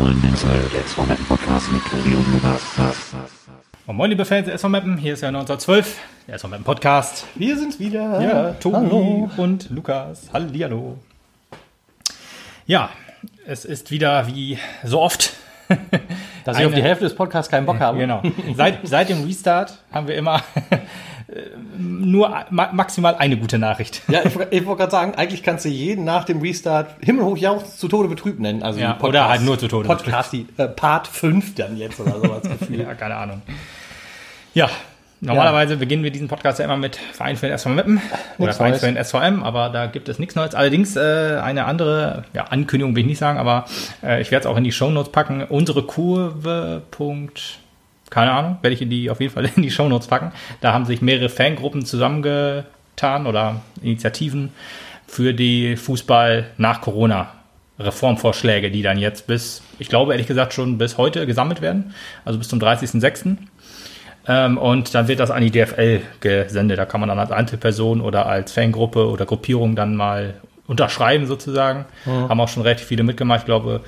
und Lukas. Und moin, liebe Fans der SV Mappen, hier ist ja 1912, der SV Mappen Podcast. Wir sind's wieder. Ja, Tobi Hallo. und Lukas. Hallihallo. Ja, es ist wieder wie so oft. Dass ich auf die Hälfte des Podcasts keinen Bock habe. Genau. Seit, seit dem Restart haben wir immer nur ma maximal eine gute Nachricht. Ja, ich, ich wollte gerade sagen, eigentlich kannst du jeden nach dem Restart himmelhoch jauchzend zu Tode betrübt nennen. Also Ja, die oder halt nur zu Tode Podcast, die, äh, Part 5 dann jetzt oder sowas. Ja, keine Ahnung. Ja, normalerweise beginnen wir diesen Podcast ja immer mit Verein für den SV Meppen oder Verein für den SVM, aber da gibt es nichts Neues. Allerdings äh, eine andere ja, Ankündigung will ich nicht sagen, aber äh, ich werde es auch in die Shownotes packen. Unsere Kurve. Punkt, keine Ahnung, werde ich in die auf jeden Fall in die Shownotes packen. Da haben sich mehrere Fangruppen zusammengetan oder Initiativen für die Fußball nach Corona Reformvorschläge, die dann jetzt bis, ich glaube ehrlich gesagt schon bis heute gesammelt werden, also bis zum 30.06. Ähm, und dann wird das an die DFL gesendet. Da kann man dann als Einzelperson oder als Fangruppe oder Gruppierung dann mal unterschreiben sozusagen. Haben auch schon relativ viele mitgemacht. Ich glaube,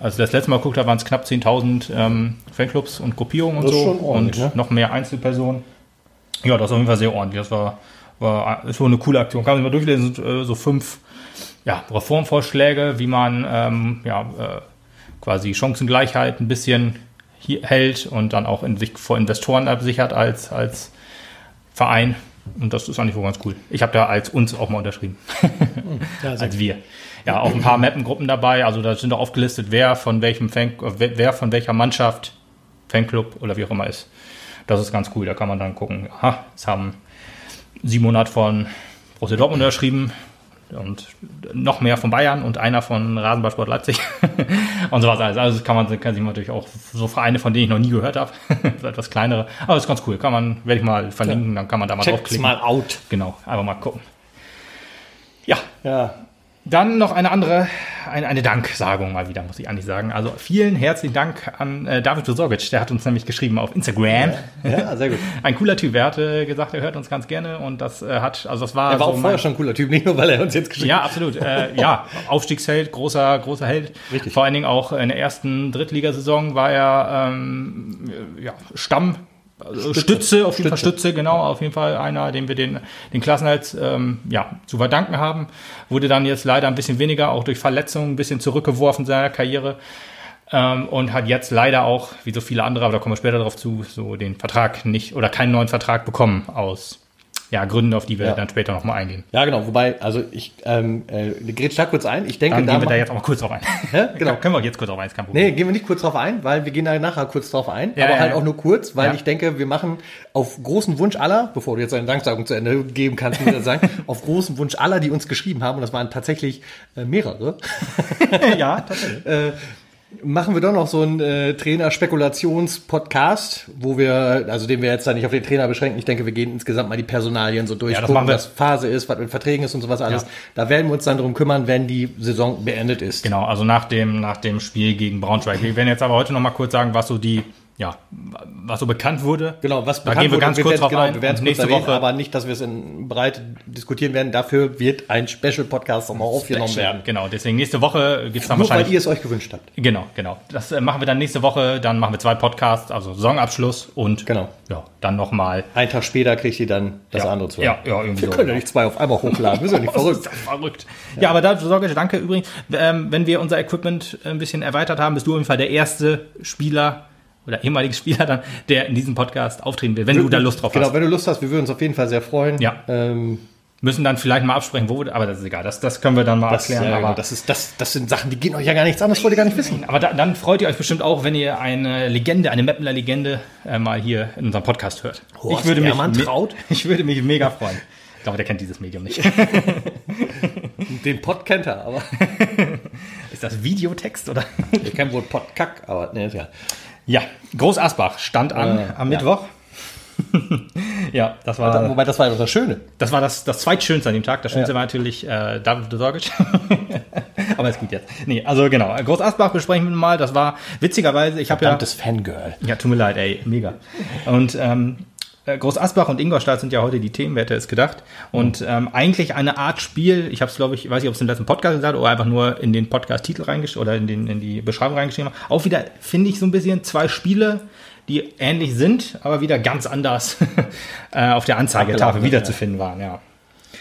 als ich das letzte Mal geguckt habe, waren es knapp 10.000 ähm, Fanclubs und Gruppierungen und so. und ne? noch mehr Einzelpersonen. Ja, das ist auf jeden Fall sehr ordentlich. Das war, war ist wohl eine coole Aktion. Kann man sich mal durchlesen, sind, äh, so fünf ja, Reformvorschläge, wie man ähm, ja, äh, quasi Chancengleichheit ein bisschen hier hält und dann auch in sich vor Investoren absichert als, als Verein. Und das ist eigentlich wohl ganz cool. Ich habe da als uns auch mal unterschrieben. als wir. Ja, auch ein paar Mappengruppen dabei. Also da sind auch aufgelistet, wer von welchem Fan, wer von welcher Mannschaft, Fanclub oder wie auch immer ist. Das ist ganz cool. Da kann man dann gucken. Aha, es haben 700 von Borussia Dortmund unterschrieben und noch mehr von Bayern und einer von Rasenballsport Leipzig und sowas alles. Also das kann man kann sich natürlich auch so Vereine, von denen ich noch nie gehört habe, so etwas kleinere. Aber ist ganz cool. Kann man, werde ich mal verlinken, dann kann man da mal Checkt's draufklicken. mal out. Genau, einfach mal gucken. Ja, Ja. Dann noch eine andere, eine, eine Danksagung mal wieder, muss ich eigentlich sagen. Also vielen herzlichen Dank an äh, David Besorgic, der hat uns nämlich geschrieben auf Instagram. ja, sehr gut. Ein cooler Typ, er hat äh, gesagt, er hört uns ganz gerne und das äh, hat, also das war, Er war so auch vorher schon ein cooler Typ, nicht nur, weil er uns jetzt geschrieben ja, absolut. Äh, ja, Aufstiegsheld, großer, großer Held. Richtig. Vor allen Dingen auch in der ersten Drittligasaison war er ähm, ja, Stamm. Also Stütze, auf jeden Fall Stütze, genau, auf jeden Fall einer, dem wir den, den Klassenhalt ähm, ja, zu verdanken haben. Wurde dann jetzt leider ein bisschen weniger, auch durch Verletzungen ein bisschen zurückgeworfen in seiner Karriere. Ähm, und hat jetzt leider auch, wie so viele andere, aber da kommen wir später drauf zu, so den Vertrag nicht oder keinen neuen Vertrag bekommen aus ja, Gründen, auf die wir Ja. dann später nochmal eingehen. Ja, genau. Wobei, also ich, ähm, äh, grätsch da kurz ein. Ich denke, Dann gehen wir ma- da jetzt auch mal kurz drauf ein. Hä? Genau. Können wir jetzt kurz drauf ein, ist kein Problem. Nee, gehen wir nicht kurz drauf ein, weil wir gehen da nachher kurz drauf ein. Ja, aber ja, halt auch nur kurz, weil ich denke, wir machen auf großen Wunsch aller, bevor du jetzt deine Danksagung zu Ende geben kannst, muss ich sagen, auf großen Wunsch aller, die uns geschrieben haben, und das waren tatsächlich äh, mehrere, ja, tatsächlich. äh, machen wir doch noch so einen äh, Trainer-Spekulations-Podcast, wo wir, also den wir jetzt da nicht auf den Trainer beschränken. Ich denke, wir gehen insgesamt mal die Personalien so durch, Ja, gucken, was Phase ist, was mit Verträgen ist und sowas alles. Ja. Da werden wir uns dann drum kümmern, wenn die Saison beendet ist. Genau, also nach dem, nach dem Spiel gegen Braunschweig. Wir werden jetzt aber heute noch mal kurz sagen, was so die, ja, was so bekannt wurde. Genau, was da bekannt gehen wir wurde, ganz wir kurz drauf genau, ein. Wir werden es nächste nächste Woche, aber nicht, dass wir es in Breite diskutieren werden. Dafür wird ein Special-Podcast nochmal aufgenommen werden. Genau, deswegen nächste Woche gibt's dann Nur weil wahrscheinlich. ihr es euch gewünscht habt. Genau, genau. Das äh, machen wir dann nächste Woche. Dann machen wir zwei Podcasts, also Saisonabschluss und Genau. ja, dann noch mal. Einen Tag später kriegt ihr dann das Ja, andere zu ja, ja, irgendwie Wir so, können ja nicht zwei auf einmal hochladen. Wir sind ja nicht verrückt. ist ja verrückt. Ja, aber da sorge ich danke übrigens. Ähm, wenn wir unser Equipment ein bisschen erweitert haben, bist du auf jeden Fall der erste Spieler oder ehemalige Spieler dann, der in diesem Podcast auftreten will, wenn du da Lust drauf Genau, hast. wenn du Lust hast, wir würden uns auf jeden Fall sehr freuen. Ja. Ähm, Müssen dann vielleicht mal absprechen, wo wir, aber das ist egal. Das, das können wir dann mal das, erklären. ja, aber genau, das, ist, das, das sind Sachen, die gehen euch ja gar nichts an. Das wollt ihr gar nicht wissen. aber da, dann freut ihr euch bestimmt auch, wenn ihr eine Legende, eine Mappeler Legende äh, mal hier in unserem Podcast hört. Horst ich würde mich Ehrmann Traut? Ich würde mich mega freuen. Ich glaube, der kennt dieses Medium nicht. Den Pod kennt er, aber Ist das Videotext oder? ich kennt wohl Podkack, aber ne, ist ja. Ja, Groß Asbach stand an Äh, am ja. Mittwoch. ja, das war, Wobei, das war ja das Schöne. das, war das, das zweitschönste an dem Tag. Das schönste Ja. war natürlich äh, David Dorgic. Aber ist gut jetzt. Nee, also genau. Groß Asbach besprechen wir mal. Das war witzigerweise, ich habe ja. Verdammtes Fangirl. Ja, tut mir leid, ey, mega. Und ähm, äh, Groß Asbach und Ingolstadt sind ja heute die Themen, wer hätte es gedacht. Und ähm, eigentlich eine Art Spiel, ich habe es, glaube ich, weiß nicht, ob es im letzten Podcast gesagt oder einfach nur in den Podcast-Titel reingeschrieben oder in, den, in die Beschreibung reingeschrieben habe. Auch wieder, finde ich, so ein bisschen zwei Spiele, die ähnlich sind, aber wieder ganz anders äh, auf der Anzeigetafel wiederzufinden waren, ja.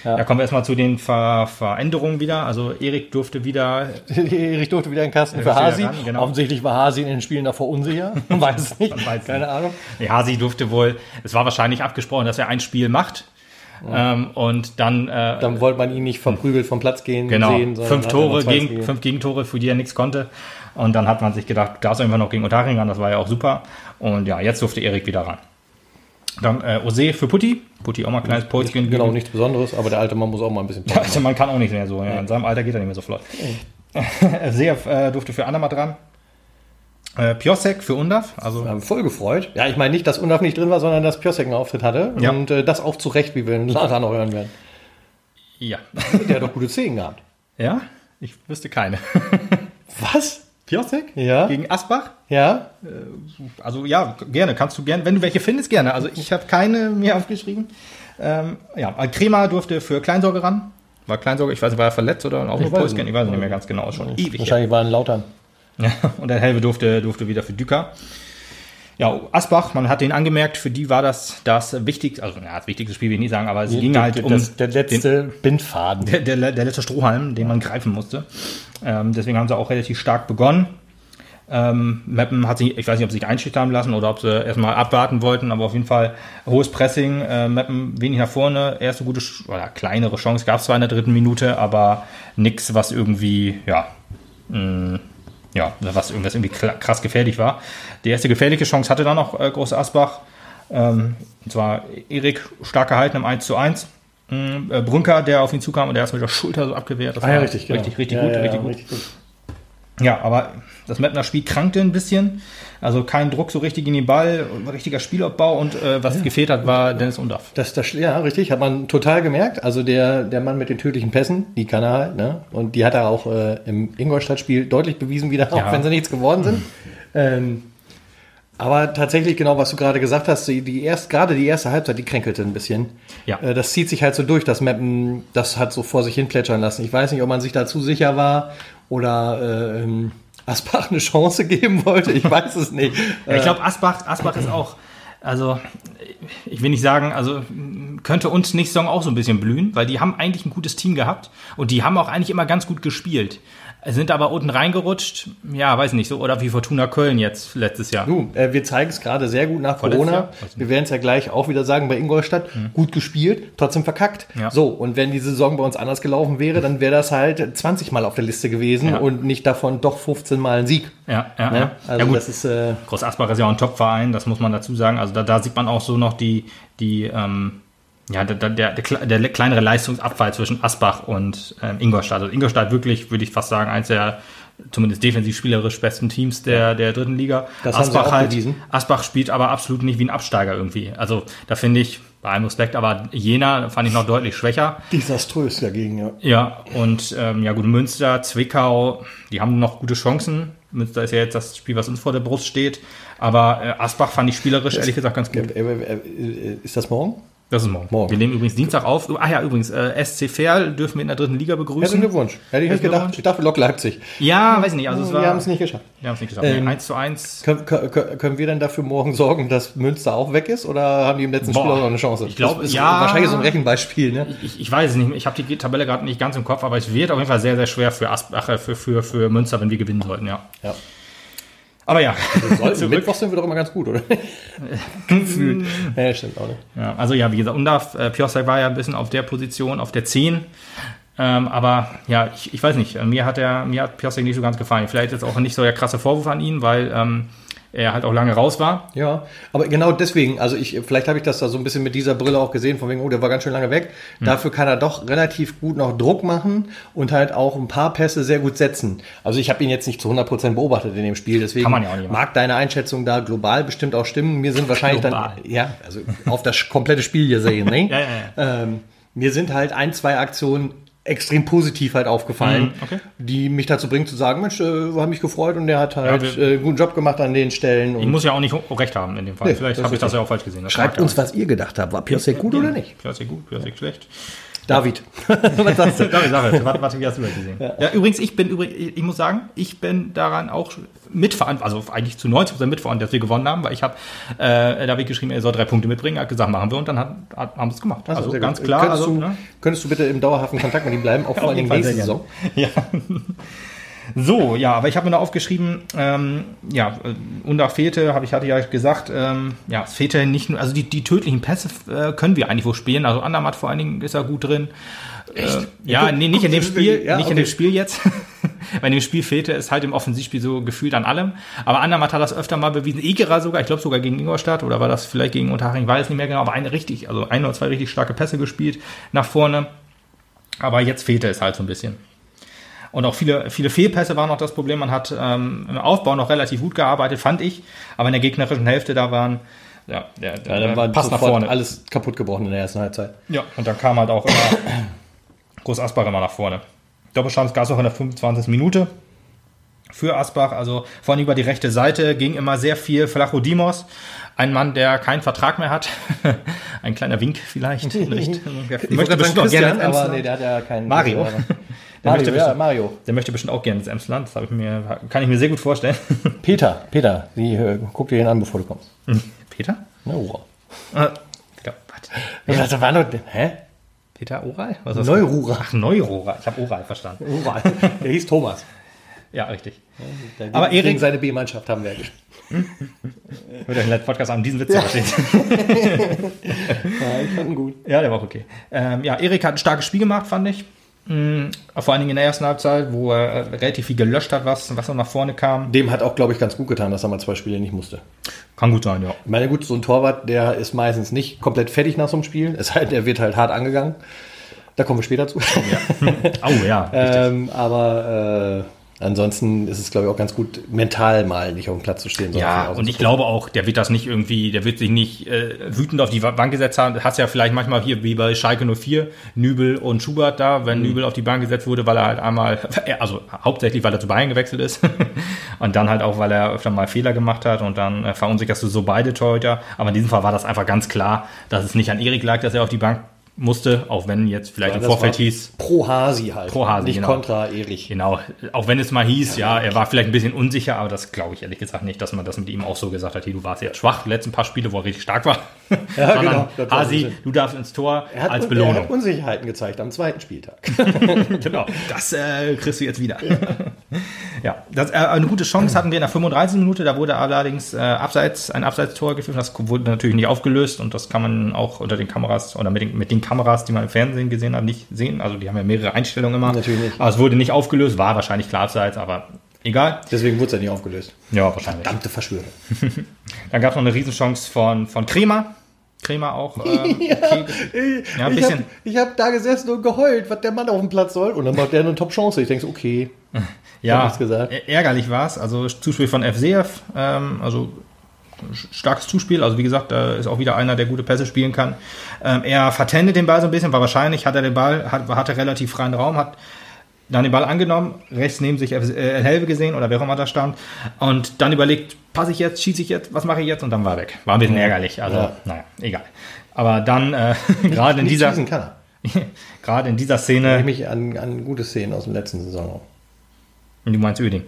Ja. kommen wir erstmal zu den Ver Veränderungen wieder. Also Erik durfte wieder Erich durfte wieder in den Kasten für Hasi. ran, genau. Offensichtlich war Hasi in den Spielen davor unsicher. Man weiß es nicht. Weiß Keine Ahnung. Ja, sie durfte wohl, es war wahrscheinlich abgesprochen, dass er ein Spiel macht. Ähm, und dann, äh, Dann wollte man ihn nicht verprügelt vom Platz gehen genau, sehen. fünf Tore gegen, Spiele. fünf Gegentore, für die er nichts konnte. Und dann hat man sich gedacht, du darfst einfach noch gegen Unterhaching ran, das war ja auch super. Und ja, jetzt durfte Erik wieder ran. Dann äh, Ose für Putti. Putti auch mal ein kleines Päuschen. Genau, nichts Besonderes, aber der alte Mann muss auch mal ein bisschen Ja, also man kann auch nicht mehr so. Ja. In seinem Alter geht er nicht mehr so flott. Sehr äh, durfte für Andermatt dran. Äh, Piosek für Undav. Also haben voll gefreut. Ja, ich meine nicht, dass Undaf nicht drin war, sondern dass Piosek einen Auftritt hatte. Ja. Und äh, das auch zu Recht, wie wir in Lara noch hören werden. ja. Der hat doch gute Szenen gehabt. ja, ich wüsste keine. Was? Piosek? Ja. Gegen Asbach? Ja? Also ja, gerne, kannst du gerne, wenn du welche findest, gerne. Also ich habe keine mir aufgeschrieben. Ähm, ja, Crema durfte für Kleinsorge ran. War Kleinsorge, ich weiß nicht, war er verletzt oder auch nur weiß Päuschen? nicht. Ich weiß nicht mehr ganz genau, schon ewig. her. Wahrscheinlich waren Lautern. Ja, und der Helve durfte, durfte wieder für Düker. Ja, Asbach, man hat den angemerkt, für die war das das wichtigste, also ja, das wichtigste Spiel will ich nicht sagen, aber es ging halt um das, der letzte Bindfaden. der, der, der letzte Strohhalm, den man greifen musste. Ähm, deswegen haben sie auch relativ stark begonnen. Ähm, Meppen hat sich, ich weiß nicht, ob sie sich einschüchtern lassen oder ob sie erstmal abwarten wollten, aber auf jeden Fall hohes Pressing, äh, Meppen wenig nach vorne, erste gute oder kleinere Chance gab es zwar in der dritten Minute, aber nichts, was irgendwie, ja, mh, ja, was irgendwas irgendwie krass gefährlich war. Die erste gefährliche Chance hatte dann noch äh, Große Asbach. Ähm, und zwar Erik stark gehalten im 1 zu 1. Mm, Äh, Brünker, der auf ihn zukam und der erst mit der Schulter so abgewehrt. Das Ah ja, richtig, genau. richtig, richtig ja, gut, ja, richtig gut. richtig gut. Ja, aber das Mettner Spiel krankte ein bisschen. Also kein Druck so richtig in den Ball, richtiger Spielaufbau und äh, was gefehlt hat, war Dennis Undaff. Das, das, ja, richtig, hat man total gemerkt. Also der, der Mann mit den tödlichen Pässen, die kann er halt, ne? Und die hat er auch äh, im Ingolstadt-Spiel deutlich bewiesen wieder, auch Ja. wenn sie nichts geworden sind. Ähm, aber tatsächlich, genau, was du gerade gesagt hast, die, die erst, gerade die erste Halbzeit, die kränkelte ein bisschen. Ja. Äh, das zieht sich halt so durch, das Mappen, das hat so vor sich hin plätschern lassen. Ich weiß nicht, ob man sich da zu sicher war oder äh, ähm, Asbach eine Chance geben wollte. Ich weiß es nicht. Ja, ich glaube, Asbach, Asbach ist auch, also ich will nicht sagen, also könnte uns nicht Song auch so ein bisschen blühen, weil die haben eigentlich ein gutes Team gehabt und die haben auch eigentlich immer ganz gut gespielt. Sind aber unten reingerutscht, ja, weiß nicht, so, oder wie Fortuna Köln jetzt letztes Jahr. Du, äh, wir zeigen es gerade sehr gut nach Vorletztes Corona. Jahr? Wir werden es ja gleich auch wieder sagen bei Ingolstadt. Gut gespielt, trotzdem verkackt. Ja. So, und wenn die Saison bei uns anders gelaufen wäre, dann wäre das halt 20 Mal auf der Liste gewesen Ja. und nicht davon doch 15 Mal ein Sieg. Ja, ja, Ne? Also ja gut, das ist äh, Groß Asbach ist ja auch ein Top-Verein, das muss man dazu sagen. Also da, da sieht man auch so noch die, die ähm, ja, der, der, der, der kleinere Leistungsabfall zwischen Asbach und ähm, Ingolstadt. Also Ingolstadt wirklich, würde ich fast sagen, eins der zumindest defensiv spielerisch besten Teams der, der dritten Liga. Das auch halt, bewiesen. Asbach spielt aber absolut nicht wie ein Absteiger irgendwie. Also da finde ich, bei allem Respekt, aber Jena fand ich noch deutlich schwächer. desaströs dagegen, ja. Ja, und ähm, ja gut, Münster, Zwickau, die haben noch gute Chancen. Münster ist ja jetzt das Spiel, was uns vor der Brust steht. Aber äh, Asbach fand ich spielerisch ehrlich gesagt ganz gut. Äh, äh, Ist das morgen? Das ist morgen. Morgen. Wir nehmen übrigens Dienstag auf. Ah ja, übrigens, äh, SC Verl dürfen wir in der dritten Liga Herzlichen begrüßen. Glückwunsch. Hätte ich nicht Herzlichen gedacht. Ich dachte Lok Leipzig. Ja, weiß ich nicht. Also es war, wir haben es nicht geschafft. Wir haben es nicht geschafft. Ähm, nee, 1 zu 1. Können, können, können wir denn dafür morgen sorgen, dass Münster auch weg ist? Oder haben die im letzten Boah, Spiel auch noch eine Chance? ich glaub, Das ist ja. Wahrscheinlich so ein Rechenbeispiel, ne? Ich, ich weiß es nicht. Ich habe die Tabelle gerade nicht ganz im Kopf, aber es wird auf jeden Fall sehr, sehr schwer für Asbach, äh, für, für, für Münster, wenn wir gewinnen sollten, ja. Ja. Aber ja, Sollten. Mittwoch sind wir doch immer ganz gut, oder? Gefühlt. ja, stimmt auch nicht. Ja, also ja, wie gesagt, Undaf, äh, Piosek war ja ein bisschen auf der Position, auf der 10. Ähm, aber ja, ich, ich weiß nicht, mir hat er, mir hat Piosek nicht so ganz gefallen. Vielleicht jetzt auch nicht so der krasse Vorwurf an ihn, weil ähm, er halt auch lange raus war. Ja, aber genau deswegen, also ich, vielleicht habe ich das da so ein bisschen mit dieser Brille auch gesehen, von wegen, oh, der war ganz schön lange weg. Hm. Dafür kann er doch relativ gut noch Druck machen und halt auch ein paar Pässe sehr gut setzen. Also ich habe ihn jetzt nicht zu 100% beobachtet in dem Spiel, deswegen ja mag deine Einschätzung da global bestimmt auch stimmen. Mir sind wahrscheinlich Global. dann, ja, also auf das komplette Spiel gesehen, ne? Ja, ja, Ähm, mir sind halt ein, zwei Aktionen extrem positiv halt aufgefallen, Mhm, okay. die mich dazu bringt zu sagen, Mensch, äh, hat mich gefreut und der hat halt Ja, wir- äh, einen guten Job gemacht an den Stellen. Ich muss ja auch nicht recht haben in dem Fall. Nee, Vielleicht habe ich das ja auch falsch gesehen. Das schreibt uns, was ihr gedacht habt. War Piosek gut oder nicht? Piasek gut, Piasek schlecht. David, was sagst du? David, sag, warte, warte, wie hast du das gesehen? Ja. übrigens, ich bin übrigens, ich muss sagen, ich bin daran auch mitverantwortlich, also eigentlich zu 90% mitverantwortlich, dass wir gewonnen haben, weil ich habe äh, David geschrieben, er soll drei Punkte mitbringen, er hat gesagt, machen wir und dann hat, hat, haben wir es gemacht. Also, sehr ganz gut. klar. Könntest, Also, du, ne? könntest du bitte im dauerhaften Kontakt mit ihm bleiben, auch vor allem nächste Saison? Ja. So, ja, aber ich habe mir noch aufgeschrieben, ähm, ja, äh, Undach fehlte, habe ich hatte ja gesagt, ähm, ja, es fehlte nicht nur, also die, die tödlichen Pässe äh, können wir eigentlich wohl spielen, also Andermatt vor allen Dingen ist er gut drin. Echt? Äh, ja, nee, nicht in dem Spiel, ja, nicht in okay. dem Spiel jetzt. Bei dem Spiel fehlte es halt im Offensivspiel so gefühlt an allem. Aber Andermatt hat das öfter mal bewiesen. Egerer sogar, ich glaube sogar gegen Ingolstadt oder war das vielleicht gegen Unterhaching, weiß nicht mehr genau, aber eine richtig, also ein oder zwei richtig starke Pässe gespielt nach vorne. Aber jetzt fehlte es halt so ein bisschen. Und auch viele, viele Fehlpässe waren noch das Problem. Man hat ähm, im Aufbau noch relativ gut gearbeitet, fand ich. Aber in der gegnerischen Hälfte, da waren, ja, der, der, Ja, dann war Pass nach vorne. alles kaputt gebrochen in der ersten Halbzeit. Ja, und dann kam halt auch immer Groß Asbach immer nach vorne. Doppelchance gab es auch in der 25. Minute für Asbach. Also vorne über die rechte Seite ging immer sehr viel Flachodimos. Ein Mann, der keinen Vertrag mehr hat. Ein kleiner Wink vielleicht. Der Ich gerade sagen Christian, aber nee, der hat ja keinen... Mario. Der möchte Mario, ja, bestimmt- Mario. Der möchte bestimmt auch gerne ins Emsland. Das ich mir, kann ich mir sehr gut vorstellen. Peter, Peter, die, äh, guck dir den an, bevor du kommst. Peter? Na. Äh, ja, was? Ja, das war doch, hä? Peter Oral? Was ist das? Neurura. Ach, Neurora. Ich habe Oral verstanden. Ura. Der hieß Thomas. Ja, richtig. Der- Aber gegen Erik- seine B-Mannschaft haben wir ja gespielt. Hört euch den letzten Podcast an, diesen Witz versteht. Ja, ich fand ihn gut. Ja, der war auch okay. Ähm, ja, Erik hat ein starkes Spiel gemacht, fand ich. Mhm, vor allen Dingen in der ersten Halbzeit, wo er äh, relativ viel gelöscht hat, was, was noch nach vorne kam. Dem hat auch, glaube ich, ganz gut getan, dass er mal zwei Spiele nicht musste. Kann gut sein, ja. Ich meine, gut, so ein Torwart, der ist meistens nicht komplett fertig nach so einem Spiel. Es halt, er wird halt hart angegangen. Da kommen wir später zu. Oh ja, ähm, aber äh, ansonsten ist es, glaube ich, auch ganz gut, mental mal nicht auf dem Platz zu stehen. Ja, und ich glaube auch, der wird das nicht irgendwie, der wird sich nicht äh, wütend auf die Bank gesetzt haben. Das hast ja vielleicht manchmal hier wie bei Schalke 04, Nübel und Schubert da, wenn Nübel auf die Bank gesetzt wurde, weil er halt einmal, also hauptsächlich, weil er zu Bayern gewechselt ist und dann halt auch, weil er öfter mal Fehler gemacht hat und dann äh, verunsicherst du so beide Torhüter. Aber in diesem Fall war das einfach ganz klar, dass es nicht an Erik lag, dass er auf die Bank musste, auch wenn jetzt vielleicht Ja, im Vorfeld hieß, Pro Hasi halt. Pro Hasi, Nicht genau. kontra Erich. Genau, auch wenn es mal hieß, ja, er war vielleicht ein bisschen unsicher, aber das glaube ich ehrlich gesagt nicht, dass man das mit ihm auch so gesagt hat, hey, du warst jetzt schwach, die letzten paar Spiele, wo er richtig stark war. Ja, genau, Hasi, du darfst ins Tor Er hat, als er Belohnung. hat Unsicherheiten gezeigt am zweiten Spieltag. genau, das äh, kriegst du jetzt wieder. ja, das, äh, eine gute Chance hatten wir in der 35. Minute, da wurde allerdings äh, abseits, ein Abseitstor geführt, das wurde natürlich nicht aufgelöst und das kann man auch unter den Kameras oder mit den, mit den Kameras, die man im Fernsehen gesehen hat, nicht sehen. Also die haben ja mehrere Einstellungen immer. Natürlich nicht. Aber es wurde nicht aufgelöst, war wahrscheinlich klar abseits, aber egal. Deswegen wurde es ja nicht aufgelöst. Ja, wahrscheinlich. Verdammte Verschwörung. Dann gab es noch eine Riesenchance von, von Kremer. Kremer auch. Ähm, okay. Ja, ein ich habe bisschen. hab da gesessen und geheult, was der Mann auf dem Platz soll. Und dann macht der eine Top-Chance. Ich denke okay. Ja, ärgerlich war es. Also Zuspiel von FCF, ähm, also starkes Zuspiel. Also wie gesagt, da ist auch wieder einer, der gute Pässe spielen kann. Ähm, er vertendet den Ball so ein bisschen, war wahrscheinlich, hat er den Ball, hat, hatte relativ freien Raum, hat dann den Ball angenommen, rechts neben sich FC äh, Helve gesehen oder wer auch immer da stand und dann überlegt, passe ich jetzt, schieße ich jetzt, was mache ich jetzt und dann war er weg. War ein bisschen ärgerlich, also Ja. naja, egal. Aber dann äh, gerade in dieser kann er. gerade in dieser Ich Szene, mich an, an gute Szenen aus der letzten Saison auch. du meinst Öding,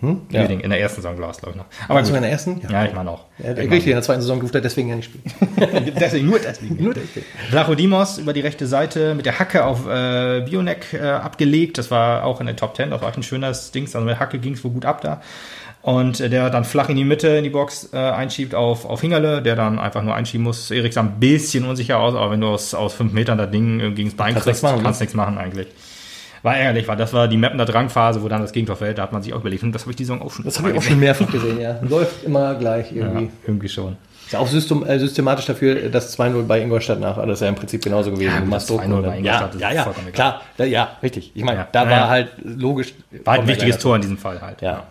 Hm? Ja. Öding in der ersten Saison war es glaube ich noch. Aber du gut. in der ersten? Ja, ich meine auch. Ja, ich richtig, in der zweiten Saison durfte er deswegen ja nicht spielen. deswegen, nur deswegen. Nur deswegen. Vlachodimos über die rechte Seite mit der Hacke auf äh, Bionek äh, abgelegt. Das war auch in der Top 10. Das war echt ein schönes Dings. Also mit Hacke ging es wohl gut ab da. Und äh, der dann flach in die Mitte in die Box äh, einschiebt auf, auf Hingerle, der dann einfach nur einschieben muss. Erik sah ein bisschen unsicher aus, aber wenn du aus, aus fünf Metern das Ding äh, gegen das Bein Kannst kriegst, nichts machen, ne? kannst nichts machen eigentlich. War ärgerlich, weil das war die Mappen der Drangphase, wo dann das Gegentor fällt. Da hat man sich auch überlegt, hm, das habe ich die Saison auch schon Das habe ich auch schon mehrfach gesehen, ja. Läuft immer gleich irgendwie. Ja, irgendwie schon. Ist auch system, äh, systematisch dafür, dass 2-0 bei Ingolstadt nach, das ist ja im Prinzip genauso gewesen. Ja, das Druck 2-0 und bei Ingolstadt ja, ist ja, ja, vollkommen egal. klar, da, ja, richtig. Ich meine, Ja. da Ja, war ja. halt logisch. War ein kommen wir wichtiges Tor in diesem Fall halt. Ja.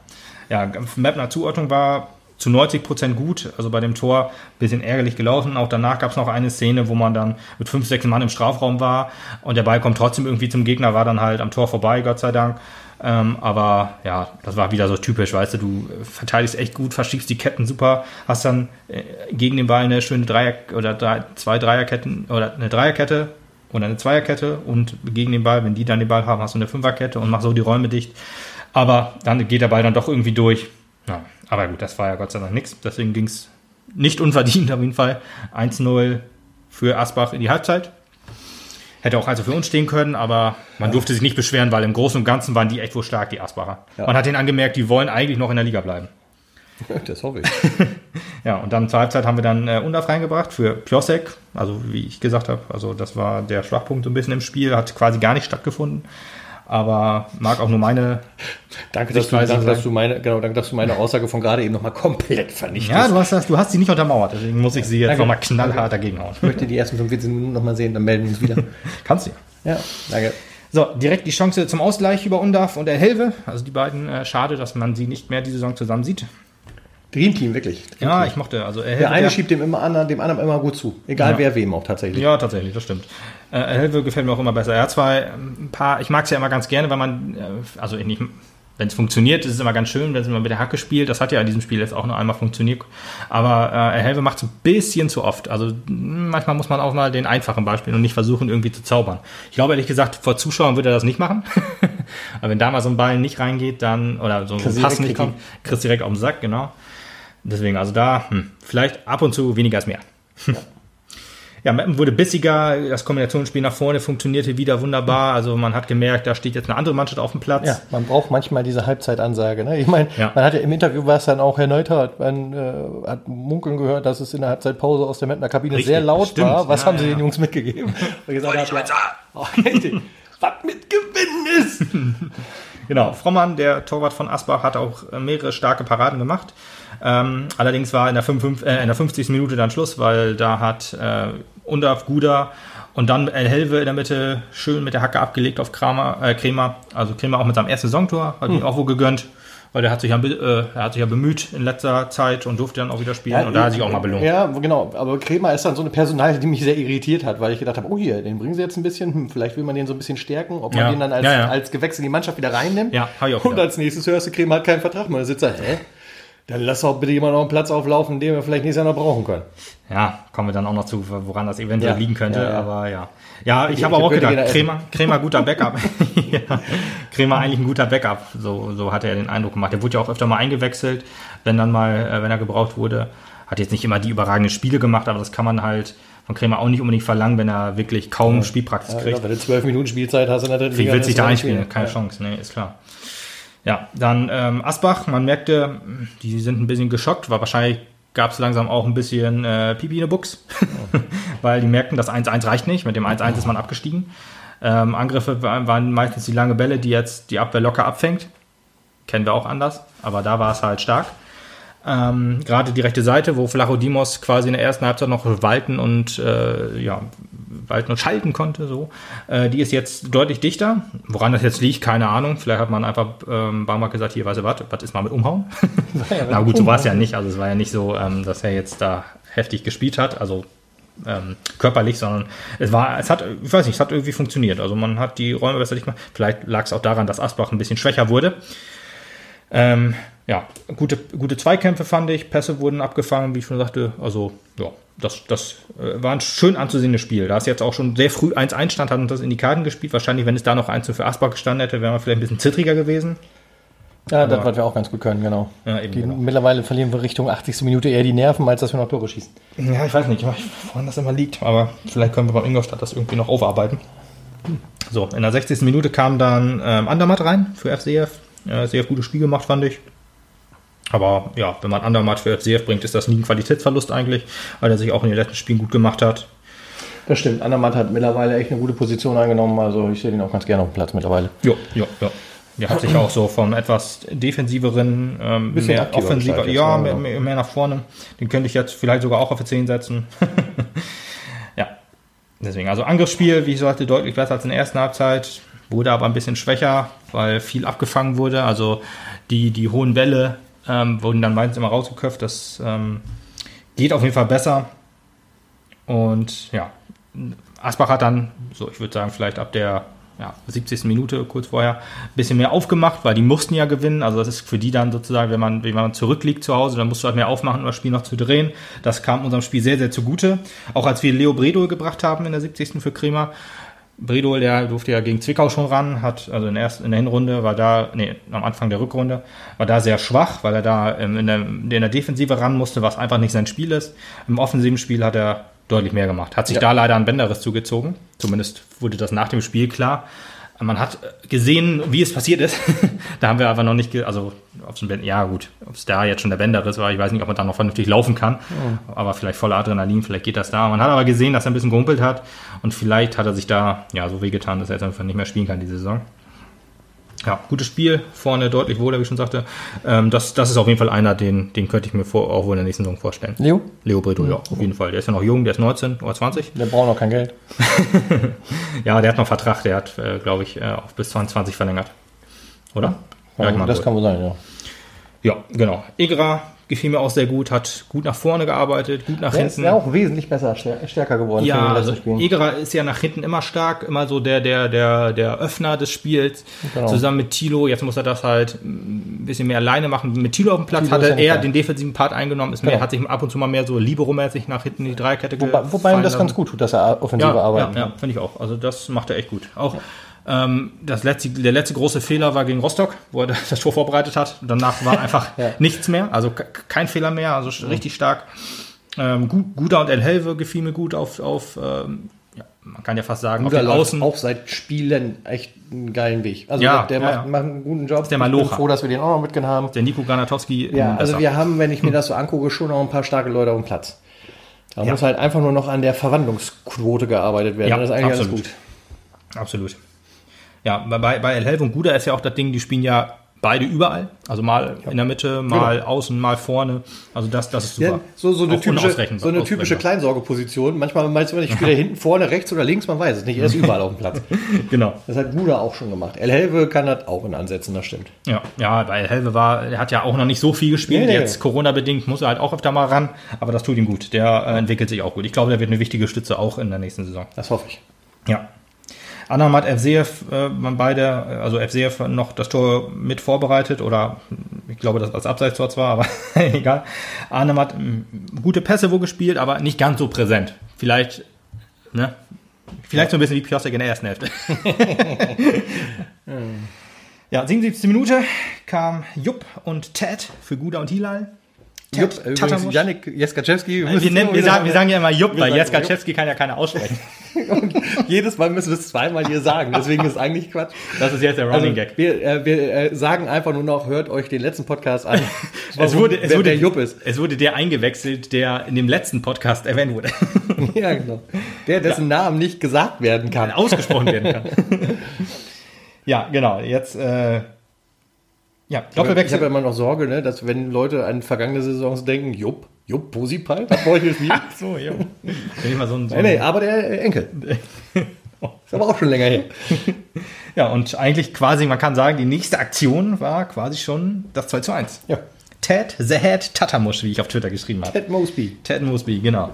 Ja, Mapner Zuordnung war zu 90 Prozent gut. Also bei dem Tor bisschen ärgerlich gelaufen. Auch danach gab es noch eine Szene, wo man dann mit fünf, sechs Mann im Strafraum war und der Ball kommt trotzdem irgendwie zum Gegner, war dann halt am Tor vorbei, Gott sei Dank. Ähm, aber ja, das war wieder so typisch, weißt du, du verteidigst echt gut, verschiebst die Ketten super, hast dann äh, gegen den Ball eine schöne Dreier- oder drei, zwei Dreierketten oder eine Dreierkette oder eine Zweierkette und gegen den Ball, wenn die dann den Ball haben, hast du eine Fünferkette und machst so die Räume dicht. Aber dann geht der Ball dann doch irgendwie durch. Ja, aber gut, das war ja Gott sei Dank nichts. Deswegen ging es nicht unverdient auf jeden Fall. 1-0 für Asbach in die Halbzeit. Hätte auch also für uns stehen können, aber man durfte sich nicht beschweren, weil im Großen und Ganzen waren die echt wohl stark, die Asbacher. Ja. Man hat denen angemerkt, die wollen eigentlich noch in der Liga bleiben. Das hoffe ich. Ja, und dann zur Halbzeit haben wir dann äh, Undaf reingebracht für Piosek, also wie ich gesagt habe, also das war der Schwachpunkt so ein bisschen im Spiel, hat quasi gar nicht stattgefunden, aber mag auch nur meine Danke, dass du, danke, dass du meine, genau, danke, dass du meine Aussage von gerade eben nochmal komplett vernichtest. Ja, du hast, das, du hast sie nicht untermauert, deswegen muss ich sie jetzt Danke. nochmal knallhart dagegen hauen. Ich möchte die ersten 45 Minuten nochmal sehen, dann melden wir uns wieder. Kannst du ja. ja, danke. So, direkt die Chance zum Ausgleich über Undaf und der Helve. Also die beiden, äh, schade, dass man sie nicht mehr diese Saison zusammen sieht. Dreamteam, wirklich. Ja, ich mochte, also er Der eine schiebt dem immer anderen, dem anderen immer gut zu. Egal Ja. wer wem auch tatsächlich. Ja, tatsächlich, das stimmt. Äh, Helve gefällt mir auch immer besser. Er hat zwar ein paar, ich mag es ja immer ganz gerne, wenn man, äh, also nicht, wenn es funktioniert, ist es immer ganz schön, wenn es immer mit der Hacke spielt. Das hat ja in diesem Spiel jetzt auch nur einmal funktioniert. Aber äh, Helve macht es ein bisschen zu oft. Also mh, manchmal muss man auch mal den einfachen Beispiel und nicht versuchen, irgendwie zu zaubern. Ich glaube ehrlich gesagt, vor Zuschauern würde er das nicht machen. Aber wenn da mal so ein Ball nicht reingeht, dann, oder so ein Pass nicht kommt, kriegst du direkt auf den Sack, genau. Deswegen, also da, hm, vielleicht ab und zu weniger ist mehr. Ja, Meppen wurde bissiger, das Kombinationsspiel nach vorne funktionierte wieder wunderbar. Also man hat gemerkt, da steht jetzt eine andere Mannschaft auf dem Platz. Ja, man braucht manchmal diese Halbzeitansage. Ne? Ich meine, Ja. man hat ja im Interview war es dann auch Herr Neutert, man äh, hat munkeln gehört, dass es in der Halbzeitpause aus der Mettner Kabine Richtig, sehr laut stimmt. war. Was Ja, haben sie ja. den Jungs mitgegeben? Und gesagt hat, oh, richtig. was mit Gewinn ist. Genau, Frommann, der Torwart von Asbach, hat auch äh, mehrere starke Paraden gemacht. Ähm, allerdings war in der, 55, äh, in der 50. Minute dann Schluss, weil da hat äh, Undaf, Guda und dann El Helve in der Mitte schön mit der Hacke abgelegt auf Kramer, äh, Kremer. Also Kremer auch mit seinem ersten Saisontor, hat ihm auch wohl gegönnt, weil der hat sich ja, äh, er hat sich ja bemüht in letzter Zeit und durfte dann auch wieder spielen und da hat sich auch mal belohnt. Ja, genau. Aber Kremer ist dann so eine Personalie, die mich sehr irritiert hat, weil ich gedacht habe, oh hier, den bringen sie jetzt ein bisschen, hm, vielleicht will man den so ein bisschen stärken, ob man Ja. den dann als, Ja, ja. als Gewächs in die Mannschaft wieder reinnimmt. Ja, hab ich auch Und gedacht. als nächstes hörst du, Kremer hat keinen Vertrag mehr. Da sitzt er, hä? Dann lass doch bitte jemand noch einen Platz auflaufen, den wir vielleicht nächstes Jahr noch brauchen können. Ja, kommen wir dann auch noch zu, woran das eventuell Ja, liegen könnte, ja, ja. aber ja. Ja, ich Die habe auch gedacht, jeder Kremer, Kremer guter Backup. ja, Kremer eigentlich ein guter Backup, so, so hat er den Eindruck gemacht. Der wurde ja auch öfter mal eingewechselt, wenn dann mal, äh, wenn er gebraucht wurde. Hat jetzt nicht immer die überragenden Spiele gemacht, aber das kann man halt von Kremer auch nicht unbedingt verlangen, wenn er wirklich kaum Spielpraxis Ja, kriegt. wenn du zwölf Minuten Spielzeit hast in der dritten Wie Liga, willst du dich da einspielen? Keine. Chance, nee, ist klar. Ja, dann ähm, Asbach, man merkte, die sind ein bisschen geschockt, weil wahrscheinlich gab es langsam auch ein bisschen äh, Pipi in der Buchs, weil die merkten, das 1-1 reicht nicht, mit dem 1-1 ist man abgestiegen. Ähm, Angriffe wa- waren meistens die lange Bälle, die jetzt die Abwehr locker abfängt. Kennen wir auch anders, aber da war es halt stark. Ähm, Gerade die rechte Seite, wo Flachodimos quasi in der ersten Halbzeit noch walten und äh, ja, walten und schalten konnte, so. Äh, die ist jetzt deutlich dichter. Woran das jetzt liegt, keine Ahnung. Vielleicht hat man einfach ähm, Baumarkt gesagt, hier, weißt du was, was ist mal mit Umhauen? Na gut, so war es ja nicht. Also es war ja nicht so, ähm, dass er jetzt da heftig gespielt hat, also ähm, körperlich, sondern es war, es hat, ich weiß nicht, es hat irgendwie funktioniert. Also man hat die Räume besser nicht gemacht. Vielleicht lag es auch daran, dass Asbach ein bisschen schwächer wurde. Ähm, ja, gute, gute Zweikämpfe fand ich, Pässe wurden abgefangen, wie ich schon sagte. Also, ja, das, das äh, war ein schön anzusehendes Spiel. Da es jetzt auch schon sehr früh 1-1 stand, hat uns das in die Karten gespielt. Wahrscheinlich, wenn es da noch 1 für Asbach gestanden hätte, wären wir vielleicht ein bisschen zittriger gewesen. Ja, das, was wir auch ganz gut können, genau. Ja, eben die, genau. Mittlerweile verlieren wir Richtung 80. Minute eher die Nerven, als dass wir noch Tore schießen. Ja, ich weiß nicht, woran das immer liegt, aber vielleicht können wir beim Ingolstadt das irgendwie noch aufarbeiten. So, in der 60. Minute kam dann ähm, Andermatt rein für FCF. Äh, sehr gutes Spiel gemacht, fand ich. Aber ja, wenn man Andermatt für FCF bringt, ist das nie ein Qualitätsverlust eigentlich, weil er sich auch in den letzten Spielen gut gemacht hat. Das stimmt. Andermatt hat mittlerweile echt eine gute Position eingenommen. Also ich sehe den auch ganz gerne auf dem Platz mittlerweile. Ja, ja, ja. Der hat sich auch so vom etwas defensiveren, ähm, Bisschen mehr offensiver, ja, genau. mehr, mehr nach vorne. Den könnte ich jetzt vielleicht sogar auch auf die 10 setzen. ja, deswegen, also Angriffsspiel, wie ich sagte, deutlich besser als in der ersten Halbzeit, wurde aber ein bisschen schwächer, weil viel abgefangen wurde. Also die, die hohen Bälle ähm, wurden dann meistens immer rausgeköpft. Das ähm, geht auf jeden Fall besser. Und ja, Asbach hat dann, so ich würde sagen, vielleicht ab der ja, 70. Minute kurz vorher ein bisschen mehr aufgemacht, weil die mussten ja gewinnen. Also das ist für die dann sozusagen, wenn man, wenn man zurückliegt zu Hause, dann musst du halt mehr aufmachen, um das Spiel noch zu drehen. Das kam unserem Spiel sehr, sehr zugute. Auch als wir Leo Bredol gebracht haben in der 70. für Kremer. Bredol, der durfte ja gegen Zwickau schon ran, hat, also in der, ersten, in der Hinrunde war da, nee, am Anfang der Rückrunde, war da sehr schwach, weil er da ähm, in, der, in der Defensive ran musste, was einfach nicht sein Spiel ist. Im offensiven Spiel hat er deutlich mehr gemacht. Hat sich Ja. da leider ein Bänderriss zugezogen. Zumindest wurde das nach dem Spiel klar. Man hat gesehen, wie es passiert ist. da haben wir aber noch nicht, also ein Bänder, ja gut, ob es da jetzt schon der Bänderriss war, ich weiß nicht, ob man da noch vernünftig laufen kann. Aber vielleicht voller Adrenalin, vielleicht geht das da. Man hat aber gesehen, dass er ein bisschen gehumpelt hat und vielleicht hat er sich da ja so wehgetan, dass er jetzt einfach nicht mehr spielen kann diese Saison. Ja, gutes Spiel, vorne deutlich wohler, wie ich schon sagte. Ähm, das, das ist auf jeden Fall einer, den, den könnte ich mir vor, auch wohl in der nächsten Saison vorstellen. Leo? Leo Brito, ja, auf jeden Fall. Der ist ja noch jung, der ist 19 oder 20. Der braucht noch kein Geld. Ja, der hat noch Vertrag, der hat, äh, glaube ich, äh, auch bis 2020 verlängert. Oder? Ja, ich mal das so. kann wohl sein, ja. Ja, genau. Egra gefiel mir auch sehr gut, hat gut nach vorne gearbeitet, gut nach Der ist hinten. ja auch wesentlich besser, stär- stärker geworden Ja, also. Egerer ist ja nach hinten immer stark, immer so der, der, der, der Öffner des Spiels. Genau. Zusammen mit Tilo. Jetzt muss er das halt ein bisschen mehr alleine machen. Mit Tilo auf dem Platz Thilo hat ist er ja den defensiven Part eingenommen, ist mehr, Genau. hat sich ab und zu mal mehr so libero-mäßig nach hinten in die Dreikette Wobei, wobei ihm das ganz gut tut, dass er offensive ja, arbeiten Ja, ja finde ich auch. Also das macht er echt gut. Auch ähm, das letzte, der letzte große Fehler war gegen Rostock, wo er das Tor vorbereitet hat. Danach war einfach Ja. nichts mehr, also ke- kein Fehler mehr, also sch- richtig stark. Ähm, Gu- Guda und El Helve gefiel mir gut auf, auf ähm, ja, man kann ja fast sagen, Guter auf den Außen. auch seit Spielen echt einen geilen Weg. Also Ja, der, der ja, macht, ja. macht einen guten Job. der ich bin Malocha. froh, dass wir den auch noch mitgenommen haben. Der Nico Granatowski. Ja, ähm, also wir haben, wenn ich mir das so angucke, schon auch ein paar starke Leute auf dem Platz. Da Ja. muss halt einfach nur noch an der Verwandlungsquote gearbeitet werden. Ja, das ist eigentlich absolut. alles gut. Absolut. Ja, bei, bei El Helve und Guda ist ja auch das Ding, die spielen ja beide überall. Also mal in der Mitte, mal außen, mal vorne. Also das, das ist super. Ja, so, so eine Auch typische, so eine typische. Kleinsorgeposition. Manchmal meinst du, ich spiele hinten, vorne, rechts oder links, man weiß es nicht. Er ist überall auf dem Platz. Genau. Das hat Guda auch schon gemacht. El Helve kann das auch in Ansätzen, das stimmt. Ja, ja, weil Helve war, er hat ja auch noch nicht so viel gespielt. Nee, nee. Jetzt Corona-bedingt muss er halt auch öfter mal ran, aber das tut ihm gut. Der äh, entwickelt sich auch gut. Ich glaube, der wird eine wichtige Stütze auch in der nächsten Saison. Das hoffe ich. Ja. Anamat Evseev, äh, waren beide, äh, also Evseev noch das Tor mit vorbereitet oder ich glaube, das als Abseitstor zwar, aber egal. Anamat, m, gute Pässe wo gespielt, aber nicht ganz so präsent. Vielleicht, ne? Vielleicht so ein bisschen wie Piosek in der ersten Hälfte. ja, 77. Minute kam Jupp und Ted für Guda und Hilal. Jupp, übrigens. Janik Jeskaczewski. Wir, nennen, wir, sagen, wir sagen ja immer Jupp, weil Jeskaczewski kann ja keiner aussprechen. Und jedes Mal müssen wir es zweimal hier sagen. Deswegen ist es eigentlich Quatsch. Das ist jetzt der Also, Running Gag. wir, äh, wir äh, sagen einfach nur noch, hört euch den letzten Podcast an. Es wurde, es wer wurde, der Jupp ist. Es wurde der eingewechselt, der in dem letzten Podcast erwähnt wurde. Ja, genau. Der, dessen Namen nicht gesagt werden kann. ausgesprochen werden kann. ja, genau. Jetzt, äh, ja, Ich habe Doppelwechsel. ja immer noch Sorge, ne, dass wenn Leute an vergangene Saisons denken, Jupp, Jupp, Posipal, hat bei euch gespielt? so, ja. Wenn ich mal so ein, so nee, nee, aber der Enkel. Ist aber auch schon länger her. Ja, und eigentlich quasi, man kann sagen, die nächste Aktion war quasi schon das 2 zu 1. Ja. Ted The Head Tatamush, wie ich auf Twitter geschrieben habe. Ted Mosby. Ted Mosby, genau.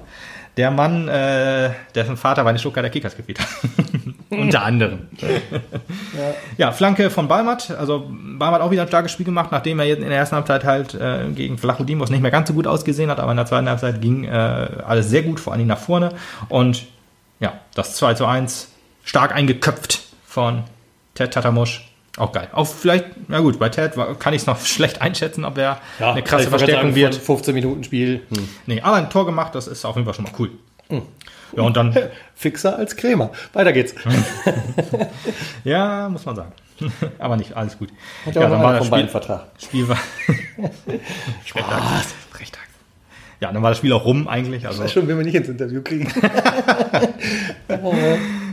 Der Mann, äh, dessen Vater bei den Stuttgarter Kickers gespielt hat. Unter anderem. Ja. Flanke von Balmat. Also Balmat auch wieder ein starkes Spiel gemacht, nachdem er jetzt in der ersten Halbzeit halt äh, gegen Flachudimos nicht mehr ganz so gut ausgesehen hat, aber in der zweiten Halbzeit ging äh, alles sehr gut, vor allem nach vorne. Und ja, das 2 zu 1 stark eingeköpft von Ted Tatamusch. Auch geil. Auch vielleicht, na gut, bei Ted kann ich es noch schlecht einschätzen, ob er eine krasse Verstärkung sagen, wird. 15 Minuten Spiel. Hm. Nee, aber ein Tor gemacht, das ist auf jeden Fall schon mal cool. Ja, und dann, Fixer als Krämer. Weiter geht's. ja, muss man sagen. aber nicht, alles gut. Hat ja ja, dann war das Spiel, Vertrag. Spiel war. Spaß. Recht. Ja, dann war das Spiel auch rum eigentlich. Also, Weiß schon, wenn wir nicht ins Interview kriegen.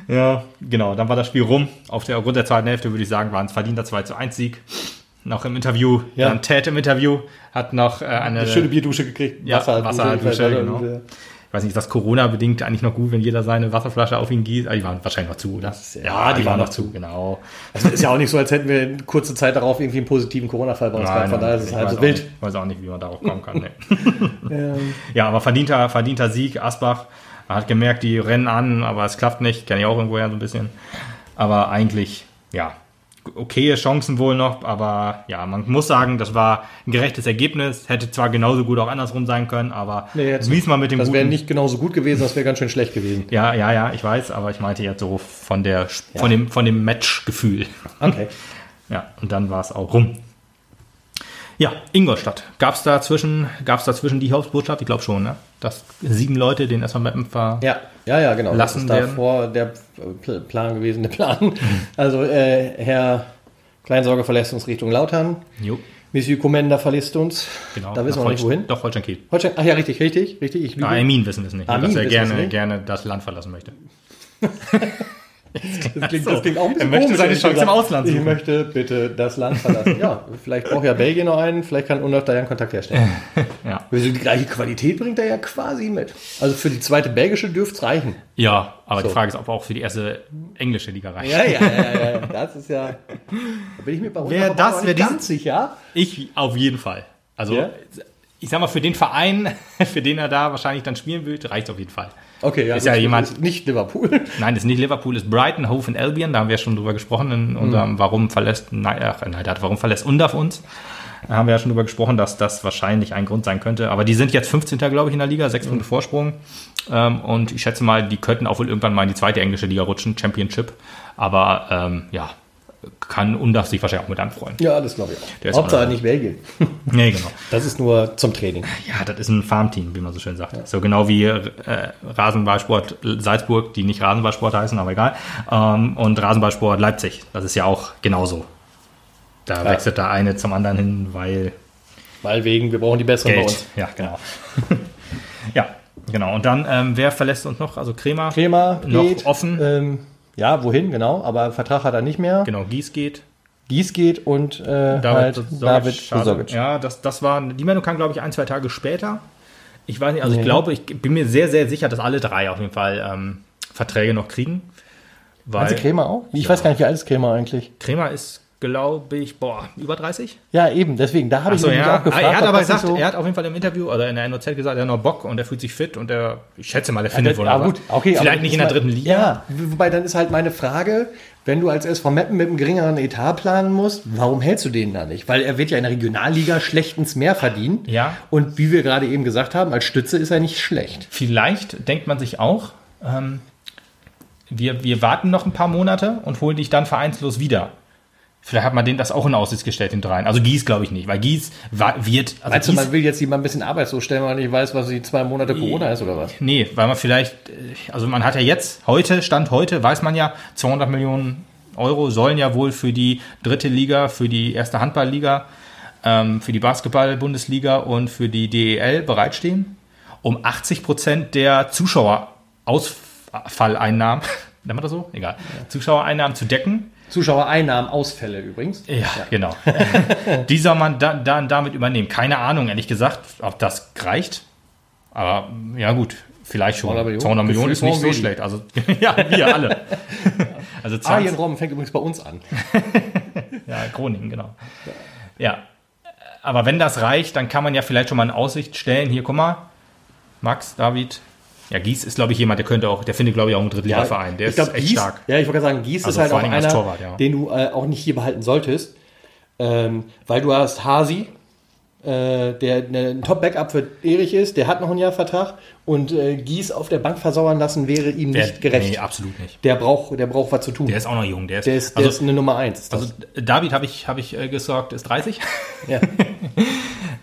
ja, genau, dann war das Spiel rum. Auf der Grund der zweiten Hälfte würde ich sagen, war ein verdienter 2 zu 1 Sieg. Noch im Interview, Ja. dann Ted im Interview, hat noch äh, eine Eine schöne Bierdusche gekriegt. Ja, Wasserdusche, Wasserdusche, genau. Ich weiß nicht, ist das Corona-bedingt eigentlich noch gut, wenn jeder seine Wasserflasche auf ihn gießt? Ah, die waren wahrscheinlich noch zu, oder? ja, die waren noch zu. genau. Also ist ja auch nicht so, als hätten wir in kurzer Zeit darauf irgendwie einen positiven Corona-Fall bei uns gehabt. Von daher ist es ich halb weiß so auch wild. Nicht, weiß auch nicht, wie man darauf kommen kann. Nee. ja, aber verdienter, verdienter Sieg. Asbach hat gemerkt, die rennen an, aber es klappt nicht. Kenne ich auch irgendwoher so ein bisschen. Aber eigentlich, ja, okaye Chancen wohl noch. Aber ja, man muss sagen, das war ein gerechtes Ergebnis. Hätte zwar genauso gut auch andersrum sein können, aber Nee, jetzt- wie es mal mit dem Das wäre nicht genauso gut gewesen, das wäre ganz schön schlecht gewesen. Ja, ja, ja, ich weiß, aber ich meinte jetzt so von der von dem von dem Matchgefühl. Okay. Ja, und dann war es auch rum. Ja, Ingolstadt. Gab es dazwischen, gab's dazwischen die Hauptbotschaft? Ich glaube schon, ne? Dass sieben Leute den erstmal Mappen ver... Ja, ja, ja, genau. Lassen das ist davor der Pl- Plan gewesen, der Plan. Also äh, Herr Kleinsorge verlässt uns Richtung Lautern. Jo, Monsieur Comenda verlässt uns. genau. Da wissen wir noch nicht wohin. Doch, Holstein Kiel. Holstein, ach ja, richtig, richtig, richtig. Ich lüge. Ah, Armin wissen es nicht, Armin dass er gerne, gerne das Land verlassen möchte. das, klingt, das klingt auch ein bisschen Er möchte seine Chance im. Ausland Ich suchen. möchte bitte das Land verlassen. ja, vielleicht braucht ja Belgien noch einen, vielleicht kann Undav da ja einen Kontakt herstellen. Ja. Also die gleiche Qualität bringt er ja quasi mit. Also für die zweite belgische dürfte es reichen. Ja, aber So. die Frage ist, ob auch für die erste englische Liga reicht. Ja, ja, ja, ja. Das ist ja. Da bin ich mir bei Wer das- wer ganz sicher. Ich auf jeden Fall. Also, Ja? ich sag mal, für den Verein, für den er da wahrscheinlich dann spielen will, reicht auf jeden Fall. Okay, ja. Ist ja jemand- ist nicht Liverpool. Nein, ist nicht Liverpool, ist Brighton, Hove und Albion. Da haben wir schon drüber gesprochen in unserem Warum verlässt, nein, nein, Warum verlässt Undav uns. Da haben wir ja schon drüber gesprochen, dass das wahrscheinlich ein Grund sein könnte. Aber die sind jetzt 15. glaube ich in der Liga, sechs Punkte Vorsprung. Ähm, und ich schätze mal, die könnten auch wohl irgendwann mal in die zweite englische Liga rutschen, Championship. Aber ähm, ja, kann Undav sich wahrscheinlich auch mit anfreuen. Ja, das glaube ich Der auch. ist Hauptsache auch- nicht Belgien. Nee, genau. Das ist nur zum Training. Ja, das ist ein Farmteam, wie man so schön sagt. So genau wie äh, Rasenballsport Salzburg, die nicht Rasenballsport heißen, aber egal. Ähm, und Rasenballsport Leipzig, das ist ja auch genauso. Da wechselt der eine zum anderen hin, weil Weil wegen, wir brauchen die besseren bei Geld. uns. Ja, genau. ja, genau. Und dann, ähm, wer verlässt uns noch? Also Kremer, Kremer noch geht. offen. Ähm, ja, wohin, genau. Aber Vertrag hat er nicht mehr. Genau, Gies geht. Gies geht und äh, David, halt Bosovic, David. Bosovic. Ja, das, das war, die Meldung kam, glaube ich, ein, zwei Tage später. Ich weiß nicht, also ich glaube, ich bin mir sehr, sehr sicher, dass alle drei auf jeden Fall ähm, Verträge noch kriegen. Weil du Kremer auch? Ich weiß gar nicht, wie alt ist Kremer eigentlich. Kremer ist, glaube ich, boah, über 30? Ja, eben. Deswegen, da habe ich Achso, mich ja. auch gefragt. er hat aber gesagt, so- er hat auf jeden Fall im Interview oder in der NOZ gesagt, er hat noch Bock und er fühlt sich fit und er, ich schätze mal, er findet wohl ja, noch gut, was. okay. Vielleicht aber nicht in der dritten Liga. Ja, wobei dann ist halt meine Frage, wenn du als SV Meppen mit einem geringeren Etat planen musst, warum hältst du den da nicht? Weil er wird ja in der Regionalliga schlechtens mehr verdienen. Ja. Und wie wir gerade eben gesagt haben, als Stütze ist er nicht schlecht. Vielleicht denkt man sich auch, ähm, wir, wir warten noch ein paar Monate und holen dich dann vereinslos wieder. Vielleicht hat man denen das auch in Aussicht gestellt, den dreien. Also Gies glaube ich nicht, weil Gies wird. Also Meinst du, man will jetzt jemand ein bisschen arbeitslos stellen, weil man nicht weiß, was die zwei Monate Corona ist oder was? Nee, weil man vielleicht, äh, also man hat ja jetzt, heute, Stand heute, weiß man ja, 200 Millionen Euro sollen ja wohl für die dritte Liga, für die erste Handballliga, ähm, für die Basketball-Bundesliga und für die DEL bereitstehen, um 80 Prozent der Zuschauerausfalleinnahmen, nennt man das so? Egal, Zuschauereinnahmen zu decken. Zuschauereinnahmen, Ausfälle übrigens. Ja, genau. die soll man dann, dann damit übernehmen. Keine Ahnung, ehrlich gesagt, ob das reicht. Aber ja gut, vielleicht schon. 200 Millionen? 200 Millionen ist nicht so schlecht. Also ja, wir alle. Also 20, Arjen Robben fängt übrigens bei uns an. ja, Groningen, genau. Ja, aber wenn das reicht, dann kann man ja vielleicht schon mal in Aussicht stellen. Hier, guck mal, Max, David. Ja, Gies ist, glaube ich, jemand, der könnte auch, der findet, glaube ich, auch einen Drittligaverein. Der ich glaub, ist echt Gies, stark. Ja, ich wollte gerade sagen, Gies Also ist halt auch einer, Torwart, ja. den du äh, auch nicht hier behalten solltest. Ähm, weil du hast Hasi, äh, der ein Top-Backup für Erich ist, der hat noch ein Jahr Vertrag und äh, Gies auf der Bank versauern lassen wäre ihm Der, nicht gerecht. Nee, absolut nicht. Der braucht, der braucht was zu tun. Der ist auch noch jung. Der ist, der ist, der also, ist eine Nummer eins. Ist das. also David habe ich, hab ich äh, gesorgt, ist 30. ja.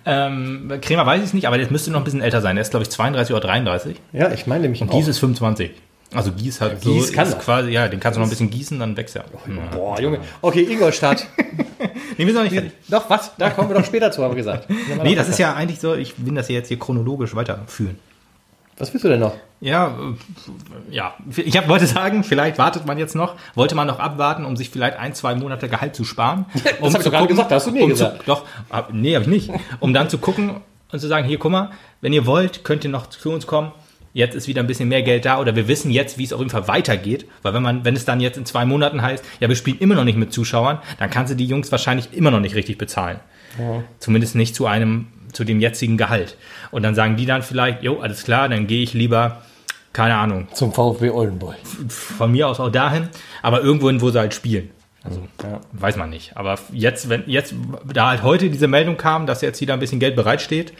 Ähm, Kremer weiß ich es nicht, aber der müsste noch ein bisschen älter sein. Der ist, glaube ich, 32 oder 33. ja, ich meine nämlich Und auch. Gies ist 25. Also Gies hat so, Gies kann quasi, ja, den kannst du noch ein bisschen gießen, dann wächst er. Ja. Boah, Junge. Okay, Ingolstadt. Nee, wir sind noch nicht fertig. Doch, was? Da kommen wir doch später zu, haben wir gesagt. Nee, das ist ja eigentlich so, ich will das hier jetzt hier chronologisch weiterführen. Was willst du denn noch? Ja, äh, ja. Ich hab, wollte sagen, vielleicht wartet man jetzt noch, wollte man noch abwarten, um sich vielleicht ein, zwei Monate Gehalt zu sparen. um hab ich doch gerade gesagt, hast du nie um gesagt. Zu, doch, ah, nee, habe ich nicht. Um dann zu gucken und zu sagen, hier, guck mal, wenn ihr wollt, könnt ihr noch zu uns kommen. Jetzt ist wieder ein bisschen mehr Geld da oder wir wissen jetzt, wie es auf jeden Fall weitergeht. Weil wenn man, wenn es dann jetzt in zwei Monaten heißt, ja, wir spielen immer noch nicht mit Zuschauern, dann kannst du die Jungs wahrscheinlich immer noch nicht richtig bezahlen. Zumindest nicht zu einem, zu dem jetzigen Gehalt. Und dann sagen die dann vielleicht, jo, alles klar, dann gehe ich lieber, keine Ahnung, Zum VfB Oldenburg. von mir aus auch dahin, aber irgendwohin, wo sie halt spielen. Also Ja. weiß man nicht. Aber jetzt, wenn jetzt, da halt heute diese Meldung kam, dass jetzt wieder ein bisschen Geld bereitsteht.